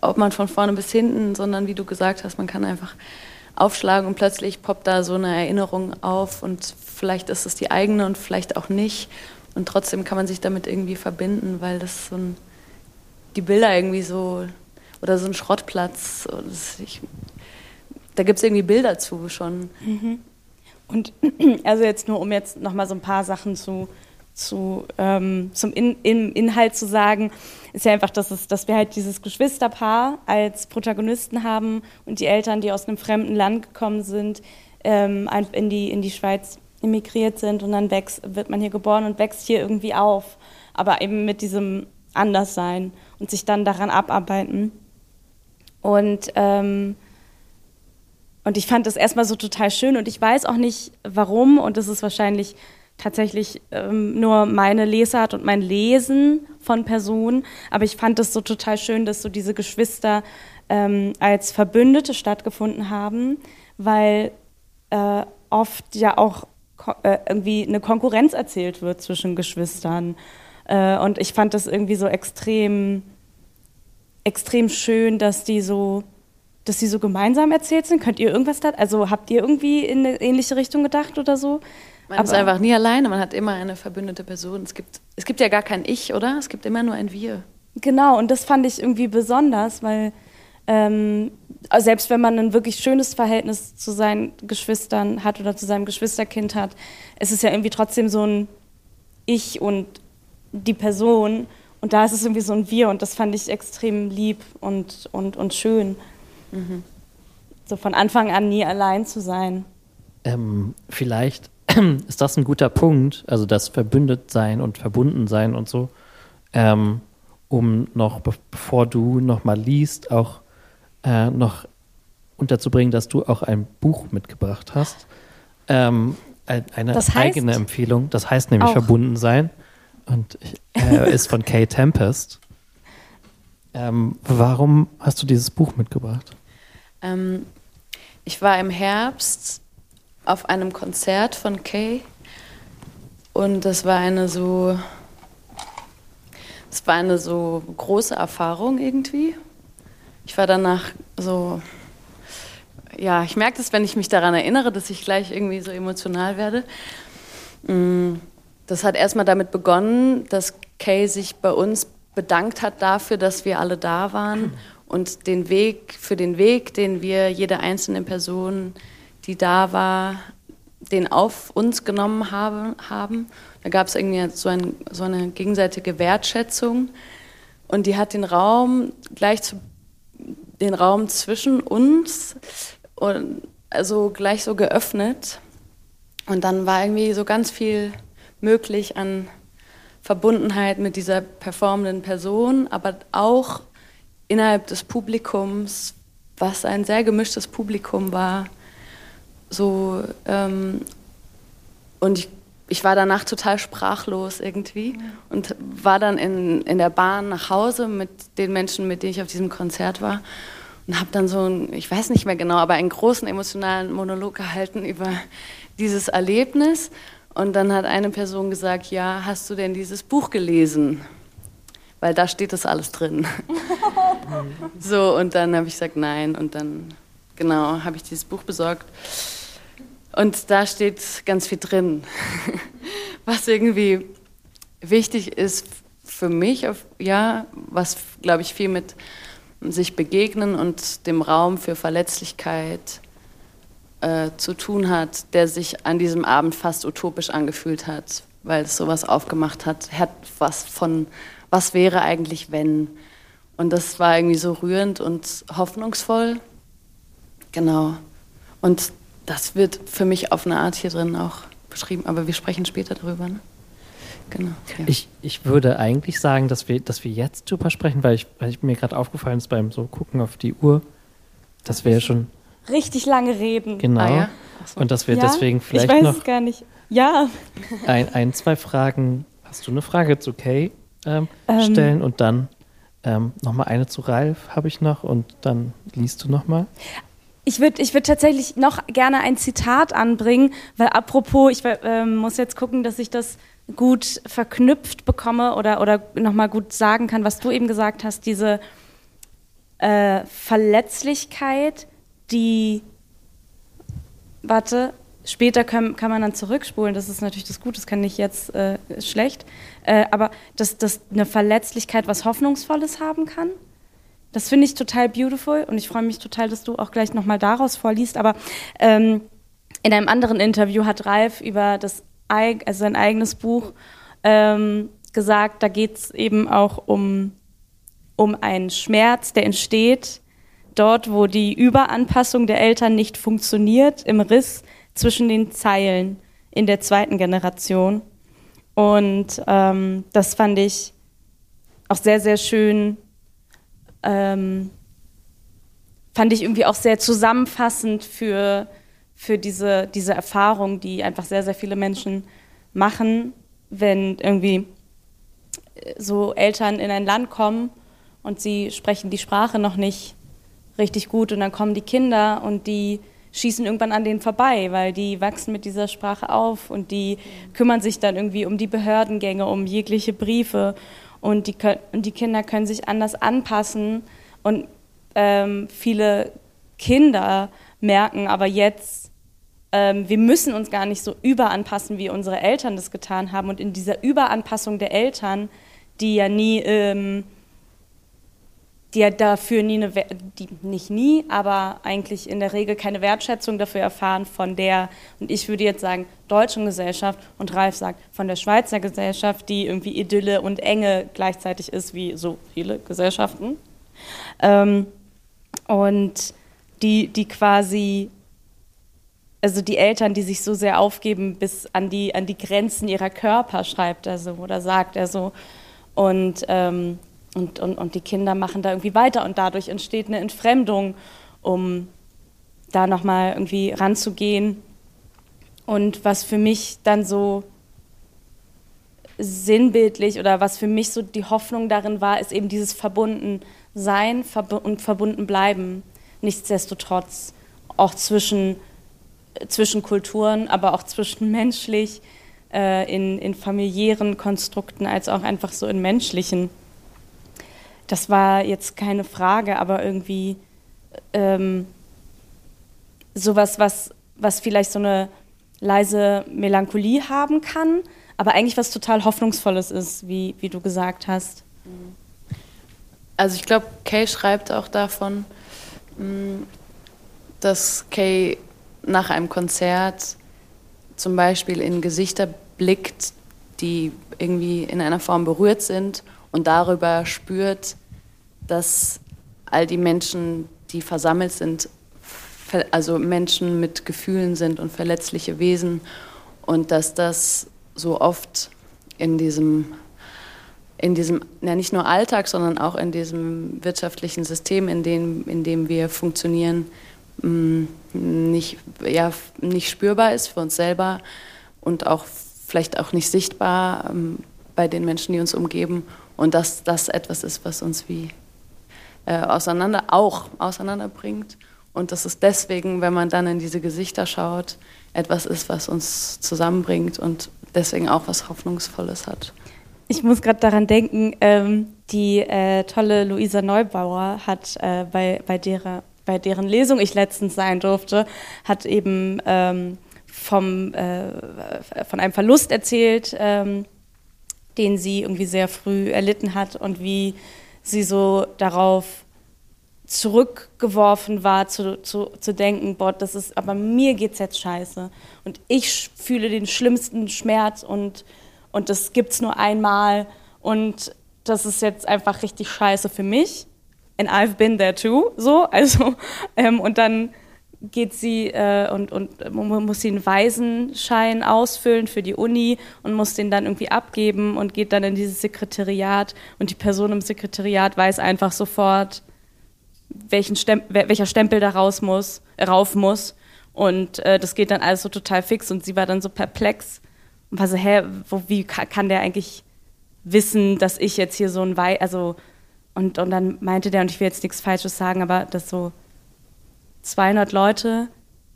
ob man von vorne bis hinten, sondern wie du gesagt hast, man kann einfach aufschlagen und plötzlich poppt da so eine Erinnerung auf und vielleicht ist es die eigene und vielleicht auch nicht. Und trotzdem kann man sich damit irgendwie verbinden, weil das so ein, die Bilder irgendwie so, oder so ein Schrottplatz, ich, da gibt es irgendwie Bilder zu schon. Mhm. Und *clears throat* also jetzt nur, um jetzt nochmal so ein paar Sachen zu zu, ähm, zum In in Inhalt zu sagen, ist ja einfach, dass, es, dass wir halt dieses Geschwisterpaar als Protagonisten haben und die Eltern, die aus einem fremden Land gekommen sind, ähm, in, die, in die Schweiz emigriert sind und dann wächst, wird man hier geboren und wächst hier irgendwie auf, aber eben mit diesem Anderssein und sich dann daran abarbeiten. Und, ähm, und ich fand das erstmal so total schön und ich weiß auch nicht warum und das ist wahrscheinlich tatsächlich ähm, nur meine Lesart und mein Lesen von Personen. Aber ich fand es so total schön, dass so diese Geschwister ähm, als Verbündete stattgefunden haben, weil äh, oft ja auch äh, irgendwie eine Konkurrenz erzählt wird zwischen Geschwistern. Äh, und ich fand das irgendwie so extrem, extrem schön, dass die so dass sie so gemeinsam erzählt sind. Könnt ihr irgendwas da? Also habt ihr irgendwie in eine ähnliche Richtung gedacht oder so? Man Aber ist einfach nie alleine, man hat immer eine verbündete Person. Es gibt, es gibt ja gar kein Ich, oder? Es gibt immer nur ein Wir. Genau, und das fand ich irgendwie besonders, weil ähm, selbst wenn man ein wirklich schönes Verhältnis zu seinen Geschwistern hat oder zu seinem Geschwisterkind hat, ist es ja irgendwie trotzdem so ein Ich und die Person. Und da ist es irgendwie so ein Wir und das fand ich extrem lieb und, und, und schön. Mhm. So von Anfang an nie allein zu sein. Ähm, vielleicht *clears throat* ist das ein guter Punkt, also das Verbündetsein und Verbundensein und so, ähm, um noch, bevor du noch mal liest, auch äh, noch unterzubringen, dass du auch ein Buch mitgebracht hast. Ähm, eine das heißt eigene Empfehlung. Das heißt nämlich auch. Verbundensein und äh, ist von Kay Tempest. Ähm, warum hast du dieses Buch mitgebracht? Ähm, ich war im Herbst auf einem Konzert von Kay und das war eine so, das war eine so große Erfahrung irgendwie. Ich war danach so, ja, ich merke das, wenn ich mich daran erinnere, dass ich gleich irgendwie so emotional werde. Mm, das hat erstmal damit begonnen, dass Kay sich bei uns bedankt hat dafür, dass wir alle da waren und den Weg, für den Weg, den wir jede einzelne Person die da war, den auf uns genommen habe, haben. Da gab es irgendwie so, ein, so, eine gegenseitige Wertschätzung. Und die hat den Raum gleich zu, den Raum zwischen uns und also gleich so geöffnet. Und dann war irgendwie so ganz viel möglich an Verbundenheit mit dieser performenden Person, aber auch innerhalb des Publikums, was ein sehr gemischtes Publikum war. So, ähm, und ich ich war danach total sprachlos irgendwie und war dann in, in der Bahn nach Hause mit den Menschen, mit denen ich auf diesem Konzert war und habe dann so, ein, ich weiß nicht mehr genau, aber einen großen emotionalen Monolog gehalten über dieses Erlebnis. Und dann hat eine Person gesagt, ja, hast du denn dieses Buch gelesen? Weil da steht das alles drin. *laughs* so, und dann habe ich gesagt, nein. Und dann, genau, habe ich dieses Buch besorgt. Und da steht ganz viel drin, *laughs* was irgendwie wichtig ist für mich, ja, was, glaube ich, viel mit sich begegnen und dem Raum für Verletzlichkeit äh, zu tun hat, der sich an diesem Abend fast utopisch angefühlt hat, weil es sowas aufgemacht hat, hat was von, was wäre eigentlich, wenn. Und das war irgendwie so rührend und hoffnungsvoll. Genau. Und das wird für mich auf eine Art hier drin auch beschrieben, aber wir sprechen später darüber. Ne? Genau. Ja. Ich, ich würde eigentlich sagen, dass wir, dass wir jetzt drüber sprechen, weil, ich, weil ich mir gerade aufgefallen ist beim so gucken auf die Uhr, dass wir ja schon richtig lange reden. Genau. Ah, ja? so. Und dass wir ja? deswegen vielleicht ich weiß noch es gar nicht. Ja. Ein, ein, zwei Fragen. Hast du eine Frage zu Kay ähm, ähm. stellen und dann ähm, nochmal eine zu Ralf habe ich noch und dann liest du nochmal. Ich würde ich würd tatsächlich noch gerne ein Zitat anbringen, weil apropos, ich äh, muss jetzt gucken, dass ich das gut verknüpft bekomme oder, oder nochmal gut sagen kann, was du eben gesagt hast, diese äh, Verletzlichkeit, die, warte, später kann, kann man dann zurückspulen, das ist natürlich das Gute, das kann nicht jetzt äh, schlecht, äh, aber dass, dass eine Verletzlichkeit was Hoffnungsvolles haben kann. Das finde ich total beautiful und ich freue mich total, dass du auch gleich nochmal daraus vorliest. Aber ähm, in einem anderen Interview hat Ralf über das, also sein eigenes Buch ähm, gesagt, da geht es eben auch um, um einen Schmerz, der entsteht dort, wo die Überanpassung der Eltern nicht funktioniert, im Riss zwischen den Zeilen in der zweiten Generation. Und ähm, das fand ich auch sehr, sehr schön ähm, fand ich irgendwie auch sehr zusammenfassend für, für diese, diese Erfahrung, die einfach sehr, sehr viele Menschen machen, wenn irgendwie so Eltern in ein Land kommen und sie sprechen die Sprache noch nicht richtig gut und dann kommen die Kinder und die schießen irgendwann an denen vorbei, weil die wachsen mit dieser Sprache auf und die kümmern sich dann irgendwie um die Behördengänge, um jegliche Briefe und die, und die Kinder können sich anders anpassen und ähm, viele Kinder merken aber jetzt, ähm, wir müssen uns gar nicht so überanpassen, wie unsere Eltern das getan haben und in dieser Überanpassung der Eltern, die ja nie ähm, die dafür nie eine, die nicht nie, aber eigentlich in der Regel keine Wertschätzung dafür erfahren von der, und ich würde jetzt sagen, deutschen Gesellschaft und Ralf sagt, von der Schweizer Gesellschaft, die irgendwie Idylle und Enge gleichzeitig ist, wie so viele Gesellschaften. Ähm, und die, die quasi, also die Eltern, die sich so sehr aufgeben bis an die, an die Grenzen ihrer Körper, schreibt er so oder sagt er so. Und ähm, und, und, und die Kinder machen da irgendwie weiter und dadurch entsteht eine Entfremdung, um da nochmal irgendwie ranzugehen. Und was für mich dann so sinnbildlich oder was für mich so die Hoffnung darin war, ist eben dieses Verbundensein verb und Verbundenbleiben. Nichtsdestotrotz auch zwischen, zwischen Kulturen, aber auch zwischenmenschlich, äh, in, in familiären Konstrukten als auch einfach so in menschlichen das war jetzt keine Frage, aber irgendwie ähm, sowas, was, was vielleicht so eine leise Melancholie haben kann, aber eigentlich was total Hoffnungsvolles ist, wie, wie du gesagt hast. Also ich glaube, Kay schreibt auch davon, mm, dass Kay nach einem Konzert zum Beispiel in Gesichter blickt, die irgendwie in einer Form berührt sind und darüber spürt, dass all die Menschen, die versammelt sind, also Menschen mit Gefühlen sind und verletzliche Wesen und dass das so oft in diesem, in diesem ja nicht nur Alltag, sondern auch in diesem wirtschaftlichen System, in dem, in dem wir funktionieren, mm, nicht, ja, nicht spürbar ist für uns selber und auch vielleicht auch nicht sichtbar ähm, bei den Menschen, die uns umgeben und dass das etwas ist, was uns wie äh, auseinander, auch auseinanderbringt und dass es deswegen, wenn man dann in diese Gesichter schaut, etwas ist, was uns zusammenbringt und deswegen auch was Hoffnungsvolles hat. Ich muss gerade daran denken, ähm, die äh, tolle Luisa Neubauer hat äh, bei, bei, derer, bei deren Lesung ich letztens sein durfte, hat eben ähm, vom, äh, von einem Verlust erzählt, ähm, den sie irgendwie sehr früh erlitten hat und wie sie so darauf zurückgeworfen war, zu, zu, zu denken, boah, das ist, aber mir geht's jetzt scheiße. Und ich fühle den schlimmsten Schmerz und, und das gibt's nur einmal. Und das ist jetzt einfach richtig scheiße für mich. And I've been there too, so. Also, ähm, und dann geht sie äh, und, und muss sie einen Waisenschein ausfüllen für die Uni und muss den dann irgendwie abgeben und geht dann in dieses Sekretariat. Und die Person im Sekretariat weiß einfach sofort, welchen Stempel, welcher Stempel da raus muss, rauf muss. Und äh, das geht dann alles so total fix und sie war dann so perplex und war so, hä, wo, wie kann der eigentlich wissen, dass ich jetzt hier so ein Wei, also und, und dann meinte der, und ich will jetzt nichts Falsches sagen, aber das so 200 Leute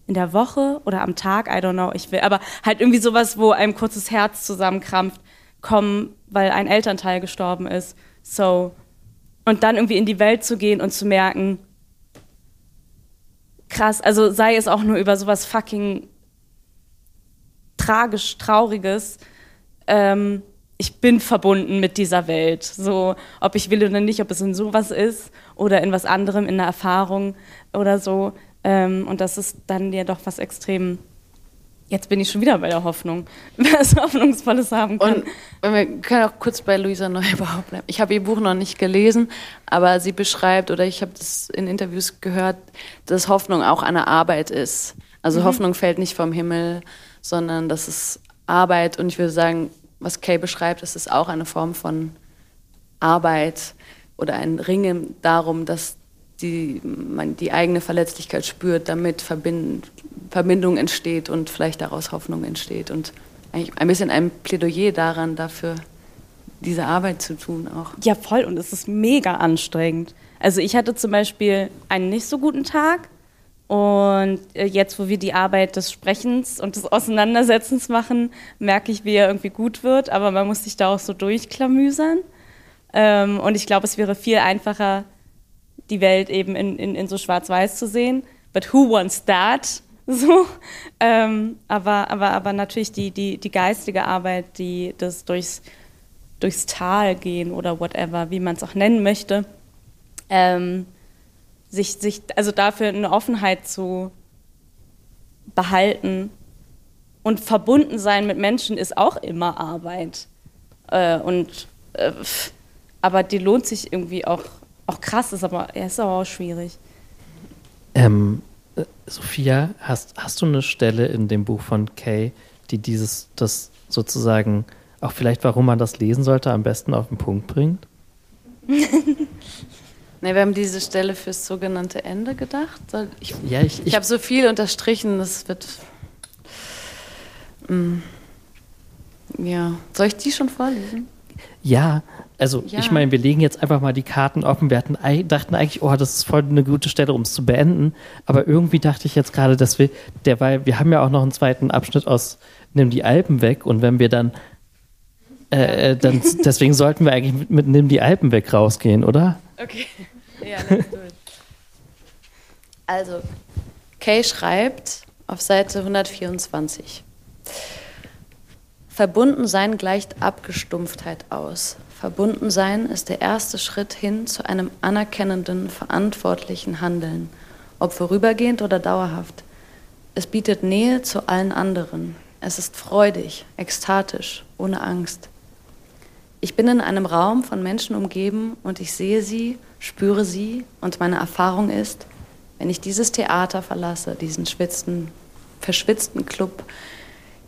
in der Woche oder am Tag, I don't know, ich will, aber halt irgendwie sowas, wo einem kurzes Herz zusammenkrampft, kommen, weil ein Elternteil gestorben ist. So. Und dann irgendwie in die Welt zu gehen und zu merken, krass, also sei es auch nur über sowas fucking tragisch, trauriges, ähm, ich bin verbunden mit dieser Welt. So, ob ich will oder nicht, ob es in sowas ist oder in was anderem, in einer Erfahrung oder so. Ähm, und das ist dann ja doch was extrem. Jetzt bin ich schon wieder bei der Hoffnung, *laughs* was Hoffnungsvolles haben kann. Und wir können auch kurz bei Luisa Neubauer bleiben. Ich habe ihr Buch noch nicht gelesen, aber sie beschreibt, oder ich habe das in Interviews gehört, dass Hoffnung auch eine Arbeit ist. Also mhm. Hoffnung fällt nicht vom Himmel, sondern das ist Arbeit. Und ich würde sagen, was Kay beschreibt, ist es auch eine Form von Arbeit oder ein Ringen darum, dass die, man die eigene Verletzlichkeit spürt, damit Verbind, Verbindung entsteht und vielleicht daraus Hoffnung entsteht. Und eigentlich ein bisschen ein Plädoyer daran, dafür diese Arbeit zu tun auch. Ja, voll. Und es ist mega anstrengend. Also ich hatte zum Beispiel einen nicht so guten Tag und äh, jetzt, wo wir die Arbeit des Sprechens und des Auseinandersetzens machen, merke ich, wie er irgendwie gut wird. Aber man muss sich da auch so durchklamüsern. Ähm, und ich glaube, es wäre viel einfacher, die Welt eben in, in, in so schwarz-weiß zu sehen. But who wants that? *laughs* So. Ähm, aber, aber, aber natürlich die, die, die geistige Arbeit, die das durchs, durchs Tal gehen oder whatever, wie man es auch nennen möchte. Ähm, sich, sich, also dafür eine Offenheit zu behalten und verbunden sein mit Menschen ist auch immer Arbeit. Äh, und, äh, aber die lohnt sich irgendwie auch, auch krass, ist aber, ja, ist aber auch schwierig. Ähm, äh, Sophia, hast, hast du eine Stelle in dem Buch von Kay, die dieses, das sozusagen, auch vielleicht warum man das lesen sollte, am besten auf den Punkt bringt? *laughs* Ne, wir haben diese Stelle fürs sogenannte Ende gedacht. Ich, ja, ich, ich, ich habe so viel unterstrichen, das wird. Mm, ja, soll ich die schon vorlesen? Ja, also ja. ich meine, wir legen jetzt einfach mal die Karten offen. Wir hatten, dachten eigentlich, oh, das ist voll eine gute Stelle, um es zu beenden. Aber irgendwie dachte ich jetzt gerade, dass wir, derweil, wir haben ja auch noch einen zweiten Abschnitt aus Nimm die Alpen weg. Und wenn wir dann, äh, äh dann deswegen sollten wir eigentlich mit, mit Nimm die Alpen weg rausgehen, oder? Okay. Ja, let's do it. Also, Kay schreibt auf Seite 124. Verbundensein gleicht Abgestumpftheit aus. Verbundensein ist der erste Schritt hin zu einem anerkennenden, verantwortlichen Handeln, ob vorübergehend oder dauerhaft. Es bietet Nähe zu allen anderen. Es ist freudig, ekstatisch, ohne Angst. Ich bin in einem Raum von Menschen umgeben und ich sehe sie, spüre sie und meine Erfahrung ist, wenn ich dieses Theater verlasse, diesen schwitzten, verschwitzten Club,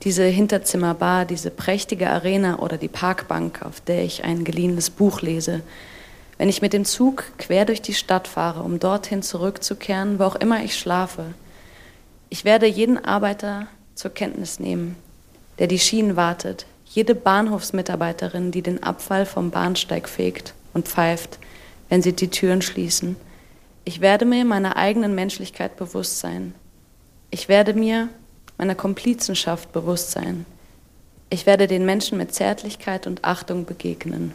diese Hinterzimmerbar, diese prächtige Arena oder die Parkbank, auf der ich ein geliehenes Buch lese, wenn ich mit dem Zug quer durch die Stadt fahre, um dorthin zurückzukehren, wo auch immer ich schlafe, ich werde jeden Arbeiter zur Kenntnis nehmen, der die Schienen wartet, jede Bahnhofsmitarbeiterin, die den Abfall vom Bahnsteig fegt und pfeift, wenn sie die Türen schließen. Ich werde mir meiner eigenen Menschlichkeit bewusst sein. Ich werde mir meiner Komplizenschaft bewusst sein. Ich werde den Menschen mit Zärtlichkeit und Achtung begegnen.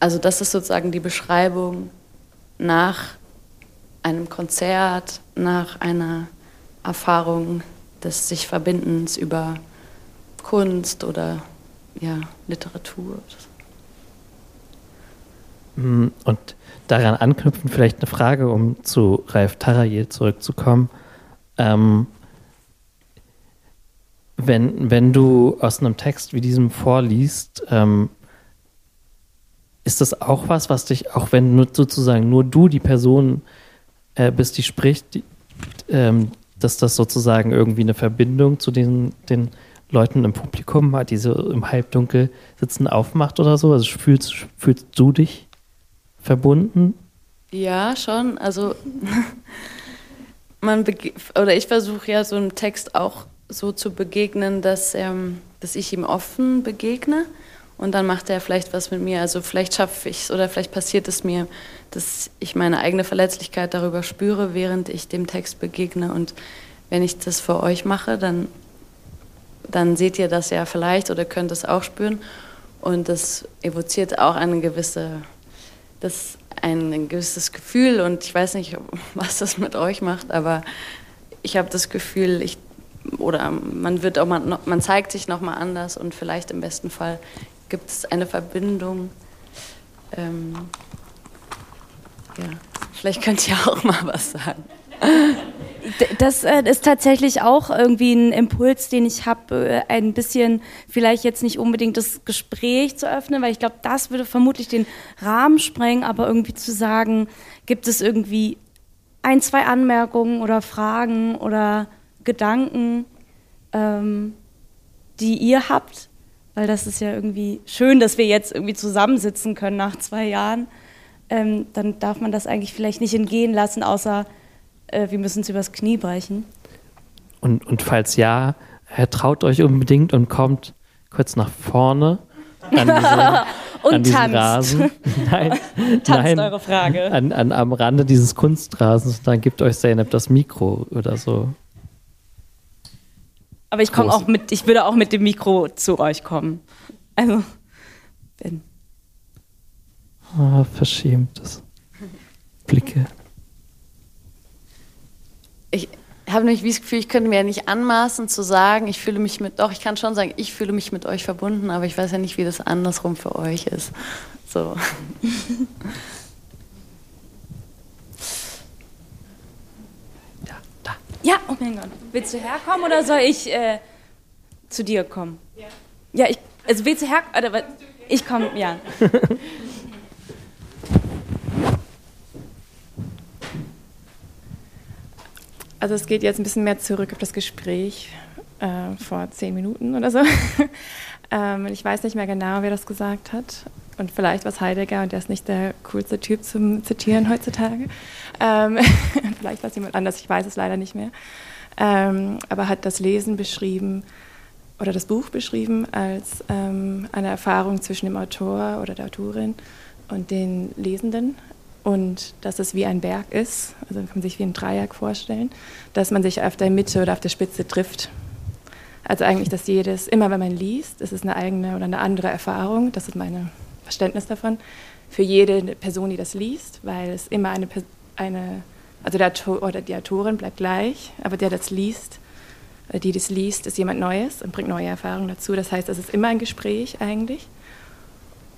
Also das ist sozusagen die Beschreibung nach einem Konzert, nach einer Erfahrung des sich Verbindens über Kunst oder ja, Literatur. Mm, und daran anknüpfen vielleicht eine Frage, um zu Ralf Tarajel zurückzukommen. Ähm, wenn, wenn du aus einem Text wie diesem vorliest, ähm, ist das auch was, was dich, auch wenn nur, sozusagen nur du die Person äh, bist, die spricht, die, ähm, dass das sozusagen irgendwie eine Verbindung zu den, den Leuten im Publikum hat, die so im Halbdunkel sitzen, aufmacht oder so? Also fühlst, fühlst du dich verbunden? Ja, schon. Also *laughs* man oder ich versuche ja so einem Text auch so zu begegnen, dass, ähm, dass ich ihm offen begegne und dann macht er vielleicht was mit mir. Also vielleicht schaffe ich es oder vielleicht passiert es mir, dass ich meine eigene Verletzlichkeit darüber spüre, während ich dem Text begegne. Und wenn ich das für euch mache, dann, dann seht ihr das ja vielleicht oder könnt es auch spüren. Und das evoziert auch eine gewisse, das ein, ein gewisses Gefühl. Und ich weiß nicht, was das mit euch macht, aber ich habe das Gefühl, ich oder man wird auch mal, man zeigt sich noch mal anders und vielleicht im besten Fall gibt es eine Verbindung. Ähm, ja, vielleicht könnt ihr auch mal was sagen. Das äh, ist tatsächlich auch irgendwie ein Impuls, den ich habe, äh, ein bisschen vielleicht jetzt nicht unbedingt das Gespräch zu öffnen, weil ich glaube, das würde vermutlich den Rahmen sprengen, aber irgendwie zu sagen, gibt es irgendwie ein, zwei Anmerkungen oder Fragen oder Gedanken, ähm, die ihr habt, weil das ist ja irgendwie schön, dass wir jetzt irgendwie zusammensitzen können nach zwei Jahren, ähm, dann darf man das eigentlich vielleicht nicht entgehen lassen, außer äh, wir müssen es übers Knie brechen. Und, und falls ja, traut euch unbedingt und kommt kurz nach vorne an, *laughs* diese, und an tanzt. Rasen. *laughs* Nein, Tanzt nein, eure Frage. An, an, am Rande dieses Kunstrasens, dann gibt euch Zeynep das Mikro oder so. Aber ich komme auch mit, ich würde auch mit dem Mikro zu euch kommen. Also, wenn. Ah, verschämtes Blicke. Ich habe nämlich wie das Gefühl, ich könnte mir ja nicht anmaßen zu sagen, ich fühle mich mit, doch, ich kann schon sagen, ich fühle mich mit euch verbunden, aber ich weiß ja nicht, wie das andersrum für euch ist. So. Ja, da. Ja, oh mein Gott. Willst du herkommen oder soll ich äh, zu dir kommen? Ja. Ja, ich, also willst du herkommen? Ich komme, ja. *laughs* Also es geht jetzt ein bisschen mehr zurück auf das Gespräch äh, vor zehn Minuten oder so. *laughs* ähm, ich weiß nicht mehr genau, wer das gesagt hat. Und vielleicht war es Heidegger und der ist nicht der coolste Typ zum Zitieren heutzutage. Ähm, *laughs* vielleicht war es jemand anders, ich weiß es leider nicht mehr. Ähm, aber hat das Lesen beschrieben oder das Buch beschrieben als ähm, eine Erfahrung zwischen dem Autor oder der Autorin und den Lesenden und dass es wie ein Berg ist, also kann man sich wie ein Dreieck vorstellen, dass man sich auf der Mitte oder auf der Spitze trifft. Also eigentlich, dass jedes, immer wenn man liest, ist es eine eigene oder eine andere Erfahrung, das ist mein Verständnis davon, für jede Person, die das liest, weil es immer eine, eine also der Autor oder die Autorin bleibt gleich, aber der das liest, oder die das liest, ist jemand Neues und bringt neue Erfahrungen dazu. Das heißt, es ist immer ein Gespräch eigentlich.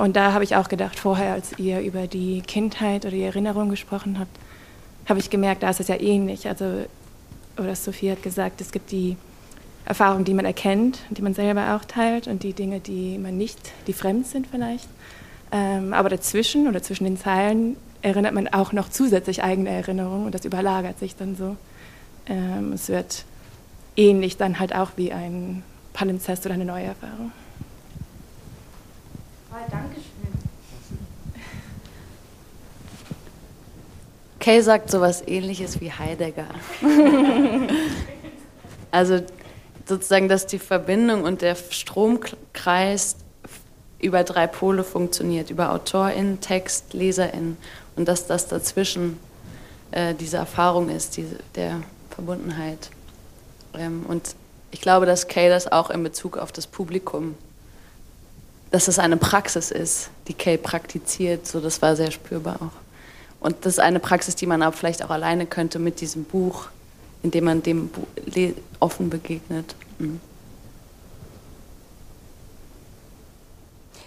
Und da habe ich auch gedacht, vorher, als ihr über die Kindheit oder die Erinnerung gesprochen habt, habe ich gemerkt, da ist es ja ähnlich. Also, oder Sophie hat gesagt, es gibt die Erfahrungen, die man erkennt, die man selber auch teilt und die Dinge, die man nicht, die fremd sind vielleicht. Ähm, aber dazwischen oder zwischen den Zeilen erinnert man auch noch zusätzlich eigene Erinnerungen und das überlagert sich dann so. Ähm, es wird ähnlich dann halt auch wie ein Palimpsest oder eine neue Erfahrung. Dankeschön. Kay sagt sowas ähnliches wie Heidegger. *laughs* also sozusagen, dass die Verbindung und der Stromkreis über drei Pole funktioniert, über AutorInnen, Text, LeserInnen und dass das dazwischen äh, diese Erfahrung ist, diese, der Verbundenheit. Ähm, und ich glaube, dass Kay das auch in Bezug auf das Publikum, dass es eine Praxis ist, die Kay praktiziert, so das war sehr spürbar auch. Und das ist eine Praxis, die man aber vielleicht auch alleine könnte mit diesem Buch, indem man dem Buch offen begegnet. Mhm.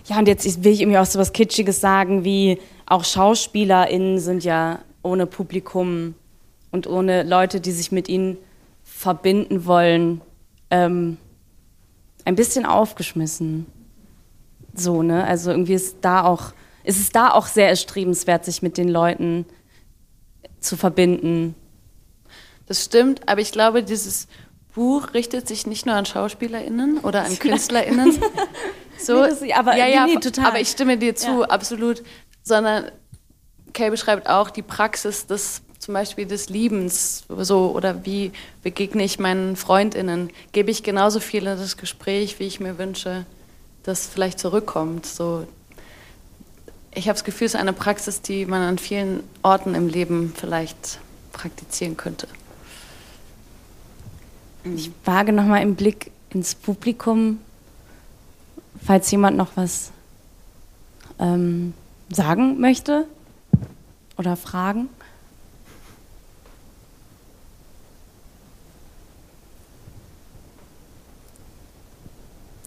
Ja, und jetzt will ich irgendwie auch so was Kitschiges sagen, wie auch SchauspielerInnen sind ja ohne Publikum und ohne Leute, die sich mit ihnen verbinden wollen, ähm, ein bisschen aufgeschmissen. So, ne? Also irgendwie ist da auch, ist es da auch sehr erstrebenswert, sich mit den Leuten zu verbinden. Das stimmt, aber ich glaube, dieses Buch richtet sich nicht nur an SchauspielerInnen oder an *laughs* KünstlerInnen. *laughs* so, nee, aber, ja, ja, nee, total. aber ich stimme dir zu, ja. absolut. Sondern Kay beschreibt auch die Praxis des zum Beispiel des Liebens so oder wie begegne ich meinen Freundinnen, gebe ich genauso viel in das Gespräch, wie ich mir wünsche, dass vielleicht zurückkommt. So, ich habe das Gefühl, es ist eine Praxis, die man an vielen Orten im Leben vielleicht praktizieren könnte. Ich wage noch mal im Blick ins Publikum, falls jemand noch was ähm, sagen möchte oder fragen.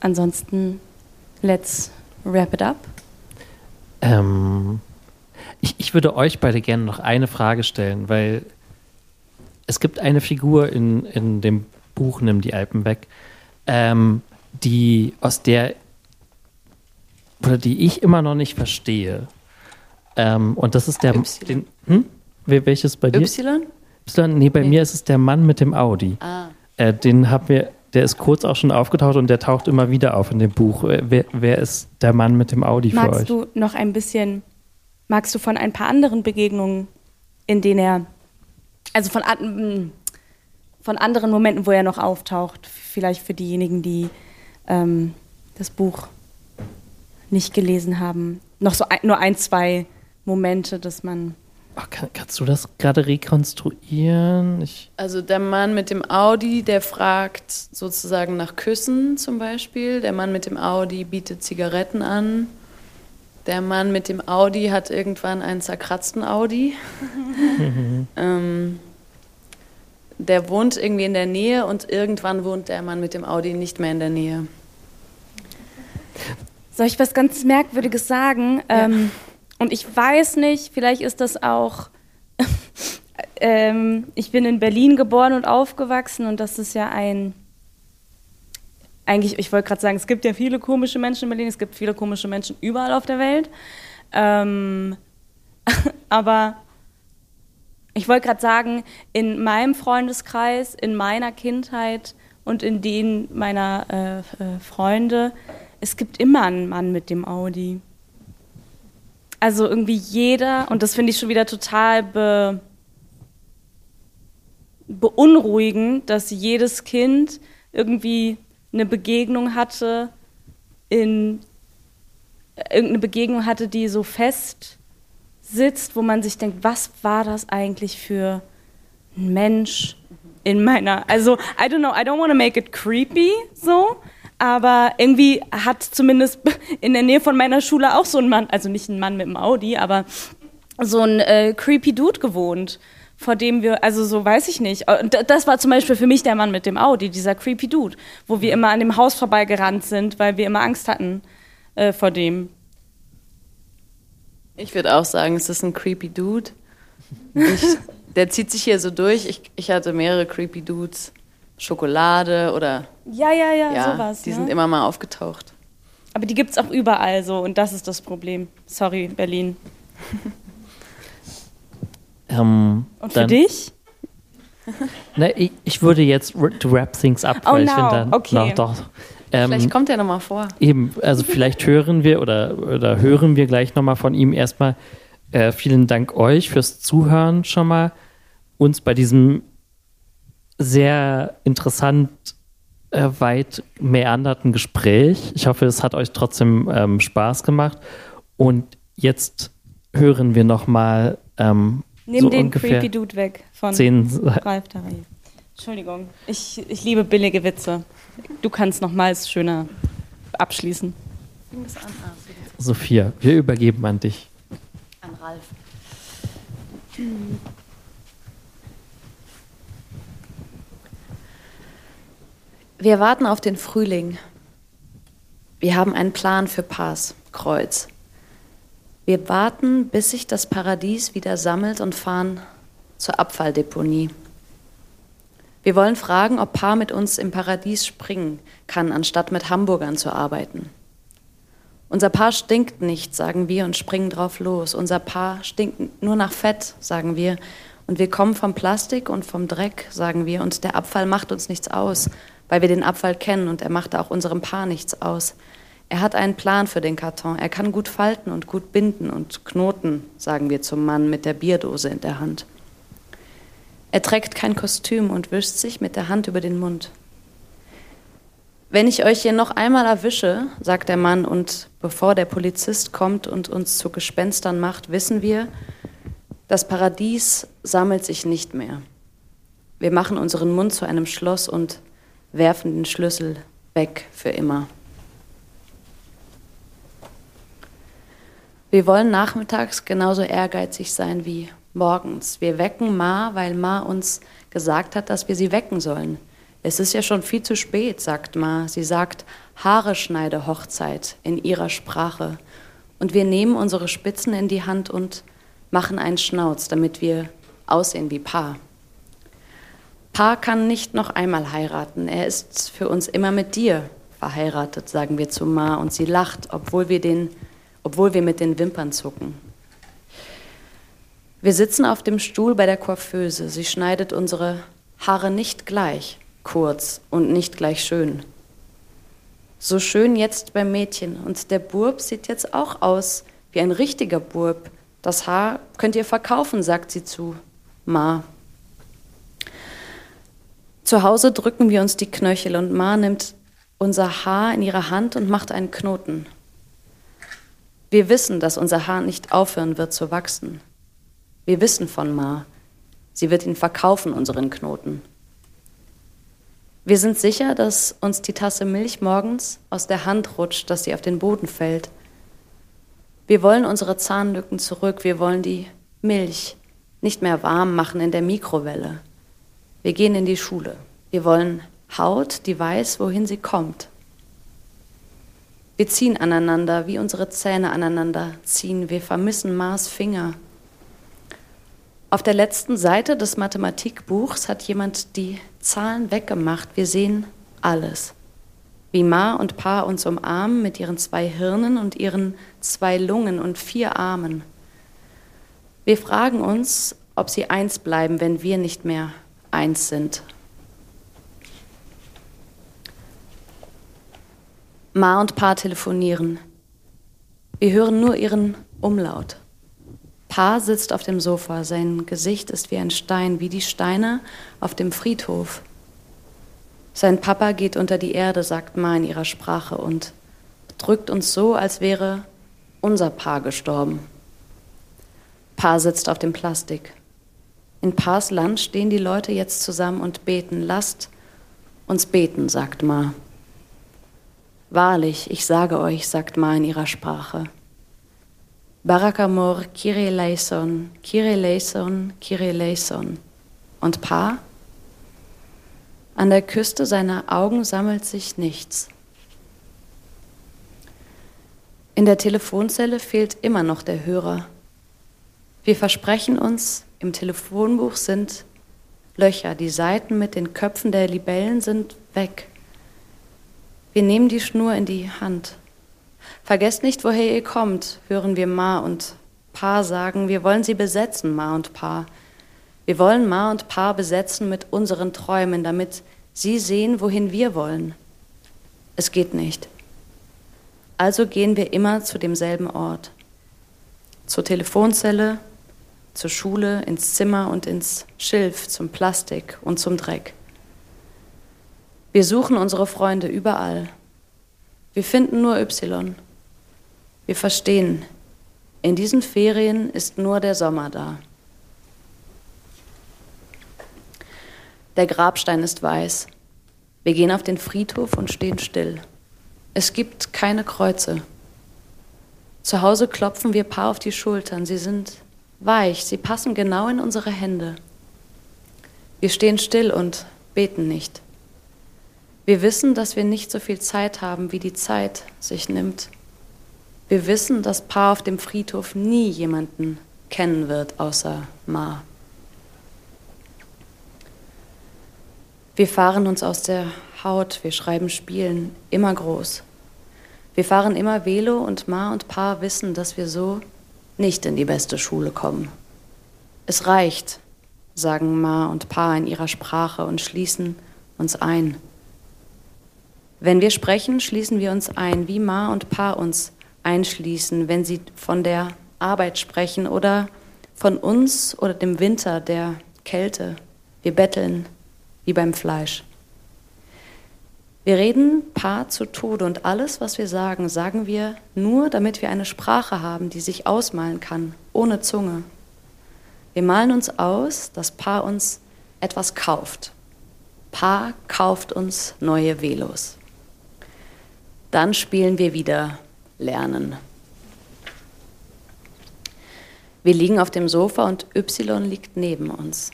Ansonsten, let's wrap it up. Ähm, ich, ich würde euch beide gerne noch eine Frage stellen, weil es gibt eine Figur in, in dem Buch Nimm die Alpen weg, ähm, die aus der oder die ich immer noch nicht verstehe. Ähm, und das ist der. Den, hm? Welches bei dir? Y? Y? Nee, bei nee. mir ist es der Mann mit dem Audi. Ah. Äh, den haben wir der ist kurz auch schon aufgetaucht und der taucht immer wieder auf in dem Buch. Wer, wer ist der Mann mit dem Audi magst für euch? Magst du noch ein bisschen, magst du von ein paar anderen Begegnungen, in denen er, also von, mm, von anderen Momenten, wo er noch auftaucht, vielleicht für diejenigen, die ähm, das Buch nicht gelesen haben, noch so ein, nur ein, zwei Momente, dass man Ach, kann, kannst du das gerade rekonstruieren? Ich also der Mann mit dem Audi, der fragt sozusagen nach Küssen zum Beispiel. Der Mann mit dem Audi bietet Zigaretten an. Der Mann mit dem Audi hat irgendwann einen zerkratzten Audi. *laughs* ähm, der wohnt irgendwie in der Nähe und irgendwann wohnt der Mann mit dem Audi nicht mehr in der Nähe. Soll ich was ganz Merkwürdiges sagen? Ja. Ähm, und ich weiß nicht, vielleicht ist das auch. *laughs* ähm, ich bin in Berlin geboren und aufgewachsen und das ist ja ein. Eigentlich, ich wollte gerade sagen, es gibt ja viele komische Menschen in Berlin, es gibt viele komische Menschen überall auf der Welt. Ähm, *laughs* aber ich wollte gerade sagen, in meinem Freundeskreis, in meiner Kindheit und in denen meiner äh, äh Freunde, es gibt immer einen Mann mit dem Audi. Also irgendwie jeder, und das finde ich schon wieder total be, beunruhigend, dass jedes Kind irgendwie eine Begegnung hatte, in irgendeine Begegnung hatte, die so fest sitzt, wo man sich denkt, was war das eigentlich für ein Mensch in meiner, also I don't know, I don't want to make it creepy so, aber irgendwie hat zumindest *laughs* in der Nähe von meiner Schule auch so ein Mann, also nicht ein Mann mit einem Audi, aber so ein äh, creepy Dude gewohnt, vor dem wir, also so weiß ich nicht. Das war zum Beispiel für mich der Mann mit dem Audi, dieser creepy Dude, wo wir immer an dem Haus vorbeigerannt sind, weil wir immer Angst hatten äh, vor dem. Ich würde auch sagen, es ist ein creepy Dude. Ich, der zieht sich hier so durch. Ich, ich hatte mehrere creepy Dudes. Schokolade oder. Ja, ja, ja, ja sowas. Die ne? sind immer mal aufgetaucht. Aber die gibt es auch überall so und das ist das Problem. Sorry, Berlin. ähm, und für dich? *laughs* Na, ich, ich, würde jetzt to wrap things up, oh, weil no. ich finde dann okay. noch doch. Ähm, vielleicht kommt er nochmal vor. Eben, also vielleicht hören wir oder, oder hören wir gleich nochmal von ihm. Erstmal äh, vielen Dank euch fürs Zuhören schon mal. Uns bei diesem sehr interessant äh, weit meanderten Gespräch. Ich hoffe, es hat euch trotzdem ähm, Spaß gemacht. Und jetzt hören wir nochmal ähm, Nimm so den ungefähr Creepy Dude weg von zehn, Ralf Tarif. Entschuldigung, ich, ich liebe billige Witze. Du kannst nochmals schöner abschließen. Sophia, wir übergeben an dich. An Ralf. Wir warten auf den Frühling. Wir haben einen Plan für Pass, Kreuz. Wir warten, bis sich das Paradies wieder sammelt und fahren zur Abfalldeponie. Wir wollen fragen, ob Paar mit uns im Paradies springen kann, anstatt mit Hamburgern zu arbeiten. Unser Paar stinkt nicht, sagen wir und springen drauf los. Unser Paar stinkt nur nach Fett, sagen wir. Und wir kommen vom Plastik und vom Dreck, sagen wir. Und der Abfall macht uns nichts aus, weil wir den Abfall kennen und er macht auch unserem Paar nichts aus. Er hat einen Plan für den Karton. Er kann gut falten und gut binden und knoten, sagen wir zum Mann mit der Bierdose in der Hand. Er trägt kein Kostüm und wischt sich mit der Hand über den Mund. Wenn ich euch hier noch einmal erwische, sagt der Mann, und bevor der Polizist kommt und uns zu Gespenstern macht, wissen wir, das Paradies sammelt sich nicht mehr. Wir machen unseren Mund zu einem Schloss und werfen den Schlüssel weg für immer. Wir wollen nachmittags genauso ehrgeizig sein wie morgens. Wir wecken Ma, weil Ma uns gesagt hat, dass wir sie wecken sollen. Es ist ja schon viel zu spät, sagt Ma. Sie sagt Haareschneide Hochzeit in ihrer Sprache. Und wir nehmen unsere Spitzen in die Hand und machen einen Schnauz, damit wir aussehen wie Paar. Paar kann nicht noch einmal heiraten. Er ist für uns immer mit dir verheiratet, sagen wir zu Ma. Und sie lacht, obwohl wir, den, obwohl wir mit den Wimpern zucken. Wir sitzen auf dem Stuhl bei der Coiffeuse. Sie schneidet unsere Haare nicht gleich, kurz und nicht gleich schön. So schön jetzt beim Mädchen. Und der Burb sieht jetzt auch aus wie ein richtiger Burb. Das Haar könnt ihr verkaufen, sagt sie zu Ma. Zu Hause drücken wir uns die Knöchel und Ma nimmt unser Haar in ihre Hand und macht einen Knoten. Wir wissen, dass unser Haar nicht aufhören wird zu wachsen. Wir wissen von Ma. Sie wird ihn verkaufen, unseren Knoten. Wir sind sicher, dass uns die Tasse Milch morgens aus der Hand rutscht, dass sie auf den Boden fällt. Wir wollen unsere Zahnlücken zurück. Wir wollen die Milch nicht mehr warm machen in der Mikrowelle. Wir gehen in die Schule. Wir wollen Haut, die weiß, wohin sie kommt. Wir ziehen aneinander, wie unsere Zähne aneinander ziehen. Wir vermissen Mars Finger. Auf der letzten Seite des Mathematikbuchs hat jemand die Zahlen weggemacht. Wir sehen alles. Wie Ma und Pa uns umarmen mit ihren zwei Hirnen und ihren zwei Lungen und vier Armen. Wir fragen uns, ob sie eins bleiben, wenn wir nicht mehr eins sind. Ma und Pa telefonieren. Wir hören nur ihren Umlaut. Pa sitzt auf dem Sofa, sein Gesicht ist wie ein Stein, wie die Steine auf dem Friedhof. Sein Papa geht unter die Erde, sagt Ma in ihrer Sprache und drückt uns so, als wäre unser Paar gestorben. Pa sitzt auf dem Plastik. In Pars Land stehen die Leute jetzt zusammen und beten. Lasst uns beten, sagt Ma. Wahrlich, ich sage euch, sagt Ma in ihrer Sprache. Barakamor, Kyrie eleison, Kyrie eleison, Kyrie eleison. Und Pa? An der Küste seiner Augen sammelt sich nichts. In der Telefonzelle fehlt immer noch der Hörer. Wir versprechen uns, im Telefonbuch sind Löcher, die Seiten mit den Köpfen der Libellen sind weg. Wir nehmen die Schnur in die Hand. Vergesst nicht, woher ihr kommt, hören wir Ma und Pa sagen. Wir wollen sie besetzen, Ma und Pa. Wir wollen Ma und Pa besetzen mit unseren Träumen, damit sie sehen, wohin wir wollen. Es geht nicht. Also gehen wir immer zu demselben Ort. Zur Telefonzelle, zur Schule, ins Zimmer und ins Schilf, zum Plastik und zum Dreck. Wir suchen unsere Freunde überall. Wir finden nur Y. Wir verstehen, in diesen Ferien ist nur der Sommer da. Der Grabstein ist weiß. Wir gehen auf den Friedhof und stehen still. Es gibt keine Kreuze. Zu Hause klopfen wir Paar auf die Schultern. Sie sind weich, sie passen genau in unsere Hände. Wir stehen still und beten nicht. Wir wissen, dass wir nicht so viel Zeit haben, wie die Zeit sich nimmt. Wir wissen, dass Paar auf dem Friedhof nie jemanden kennen wird außer Ma. Wir fahren uns aus der Haut, wir schreiben Spielen, immer groß. Wir fahren immer Velo und Ma und Pa wissen, dass wir so nicht in die beste Schule kommen. Es reicht, sagen Ma und Pa in ihrer Sprache und schließen uns ein. Wenn wir sprechen, schließen wir uns ein, wie Ma und Pa uns einschließen, wenn sie von der Arbeit sprechen oder von uns oder dem Winter, der Kälte. Wir betteln wie beim Fleisch. Wir reden Pa zu Tode und alles, was wir sagen, sagen wir nur, damit wir eine Sprache haben, die sich ausmalen kann, ohne Zunge. Wir malen uns aus, dass Pa uns etwas kauft. Pa kauft uns neue Velos. Dann spielen wir wieder Lernen. Wir liegen auf dem Sofa und Y liegt neben uns.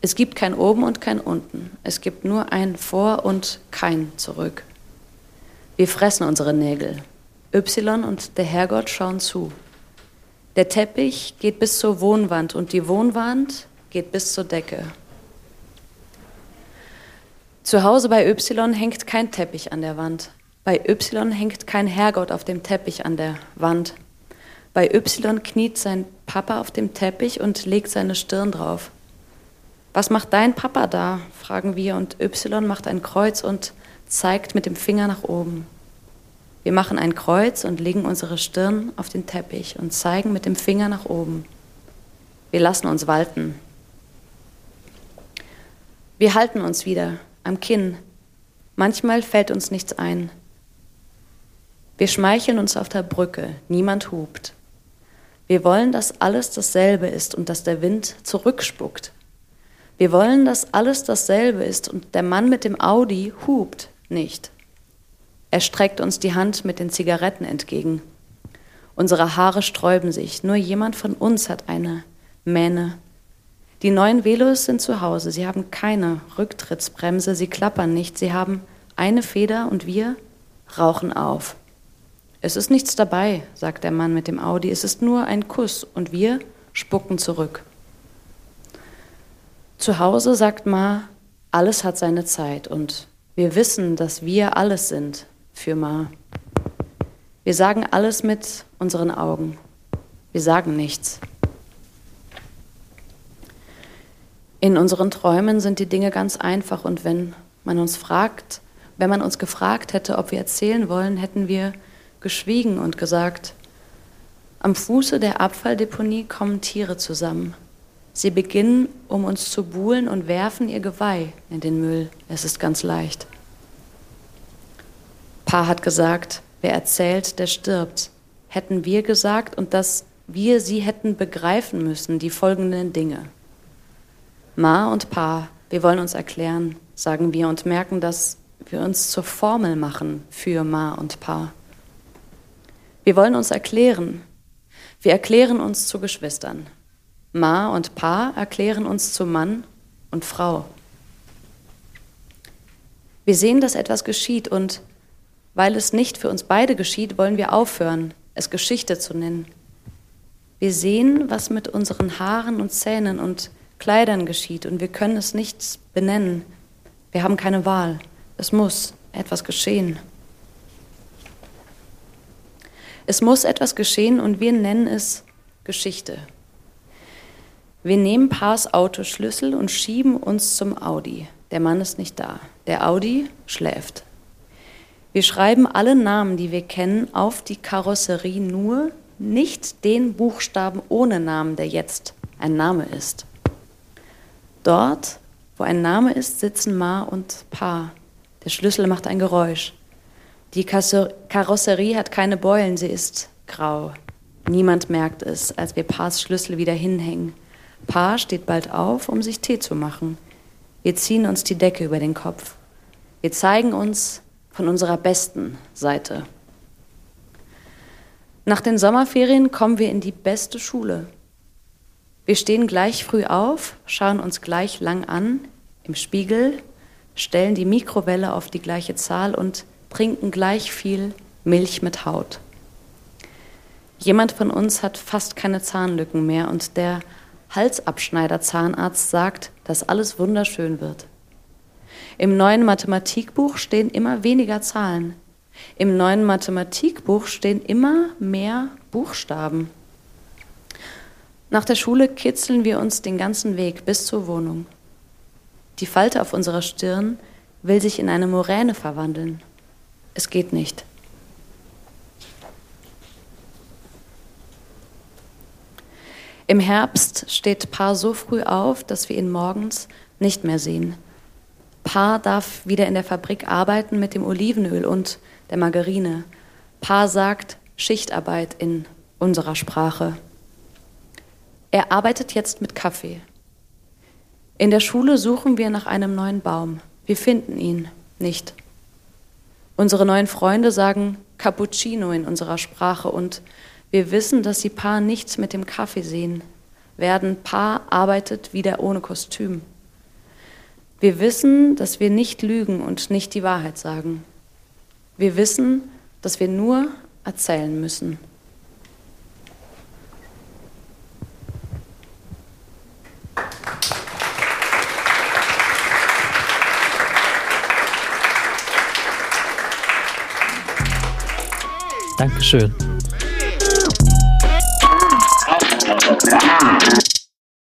Es gibt kein Oben und kein Unten. Es gibt nur ein Vor und kein Zurück. Wir fressen unsere Nägel. Y und der Herrgott schauen zu. Der Teppich geht bis zur Wohnwand und die Wohnwand geht bis zur Decke. Zu Hause bei Y hängt kein Teppich an der Wand. Bei Y hängt kein Herrgott auf dem Teppich an der Wand. Bei Y kniet sein Papa auf dem Teppich und legt seine Stirn drauf. Was macht dein Papa da? fragen wir und Y macht ein Kreuz und zeigt mit dem Finger nach oben. Wir machen ein Kreuz und legen unsere Stirn auf den Teppich und zeigen mit dem Finger nach oben. Wir lassen uns walten. Wir halten uns wieder am Kinn. Manchmal fällt uns nichts ein. Wir schmeicheln uns auf der Brücke, niemand hupt. Wir wollen, dass alles dasselbe ist und dass der Wind zurückspuckt. Wir wollen, dass alles dasselbe ist und der Mann mit dem Audi hupt nicht. Er streckt uns die Hand mit den Zigaretten entgegen. Unsere Haare sträuben sich, nur jemand von uns hat eine Mähne. Die neuen Velos sind zu Hause, sie haben keine Rücktrittsbremse, sie klappern nicht, sie haben eine Feder und wir rauchen auf. Es ist nichts dabei, sagt der Mann mit dem Audi, es ist nur ein Kuss und wir spucken zurück. Zu Hause sagt Ma, alles hat seine Zeit und wir wissen, dass wir alles sind für Ma. Wir sagen alles mit unseren Augen. Wir sagen nichts. In unseren Träumen sind die Dinge ganz einfach und wenn man uns fragt, wenn man uns gefragt hätte, ob wir erzählen wollen, hätten wir geschwiegen und gesagt, am Fuße der Abfalldeponie kommen Tiere zusammen. Sie beginnen, um uns zu buhlen und werfen ihr Geweih in den Müll. Es ist ganz leicht. Pa hat gesagt, wer erzählt, der stirbt. Hätten wir gesagt und dass wir sie hätten begreifen müssen, die folgenden Dinge. Ma und Pa, wir wollen uns erklären, sagen wir und merken, dass wir uns zur Formel machen für Ma und Pa. Wir wollen uns erklären. Wir erklären uns zu Geschwistern. Ma und Pa erklären uns zu Mann und Frau. Wir sehen, dass etwas geschieht und weil es nicht für uns beide geschieht, wollen wir aufhören, es Geschichte zu nennen. Wir sehen, was mit unseren Haaren und Zähnen und Kleidern geschieht und wir können es nicht benennen. Wir haben keine Wahl. Es muss etwas geschehen. Es muss etwas geschehen und wir nennen es Geschichte. Wir nehmen Paars Autoschlüssel und schieben uns zum Audi. Der Mann ist nicht da. Der Audi schläft. Wir schreiben alle Namen, die wir kennen, auf die Karosserie nur, nicht den Buchstaben ohne Namen, der jetzt ein Name ist. Dort, wo ein Name ist, sitzen Ma und Pa. Der Schlüssel macht ein Geräusch. Die Karosserie hat keine Beulen, sie ist grau. Niemand merkt es, als wir Paars Schlüssel wieder hinhängen. Paar steht bald auf, um sich Tee zu machen. Wir ziehen uns die Decke über den Kopf. Wir zeigen uns von unserer besten Seite. Nach den Sommerferien kommen wir in die beste Schule. Wir stehen gleich früh auf, schauen uns gleich lang an im Spiegel, stellen die Mikrowelle auf die gleiche Zahl und trinken gleich viel Milch mit Haut. Jemand von uns hat fast keine Zahnlücken mehr und der Halsabschneider-Zahnarzt sagt, dass alles wunderschön wird. Im neuen Mathematikbuch stehen immer weniger Zahlen. Im neuen Mathematikbuch stehen immer mehr Buchstaben. Nach der Schule kitzeln wir uns den ganzen Weg bis zur Wohnung. Die Falte auf unserer Stirn will sich in eine Moräne verwandeln. Es geht nicht. Im Herbst steht Paar so früh auf, dass wir ihn morgens nicht mehr sehen. Paar darf wieder in der Fabrik arbeiten mit dem Olivenöl und der Margarine. Paar sagt Schichtarbeit in unserer Sprache. Er arbeitet jetzt mit Kaffee. In der Schule suchen wir nach einem neuen Baum. Wir finden ihn nicht. Unsere neuen Freunde sagen Cappuccino in unserer Sprache und wir wissen, dass sie Paar nichts mit dem Kaffee sehen, werden Paar arbeitet wieder ohne Kostüm. Wir wissen, dass wir nicht lügen und nicht die Wahrheit sagen. Wir wissen, dass wir nur erzählen müssen. Dankeschön. Tchau, tchau.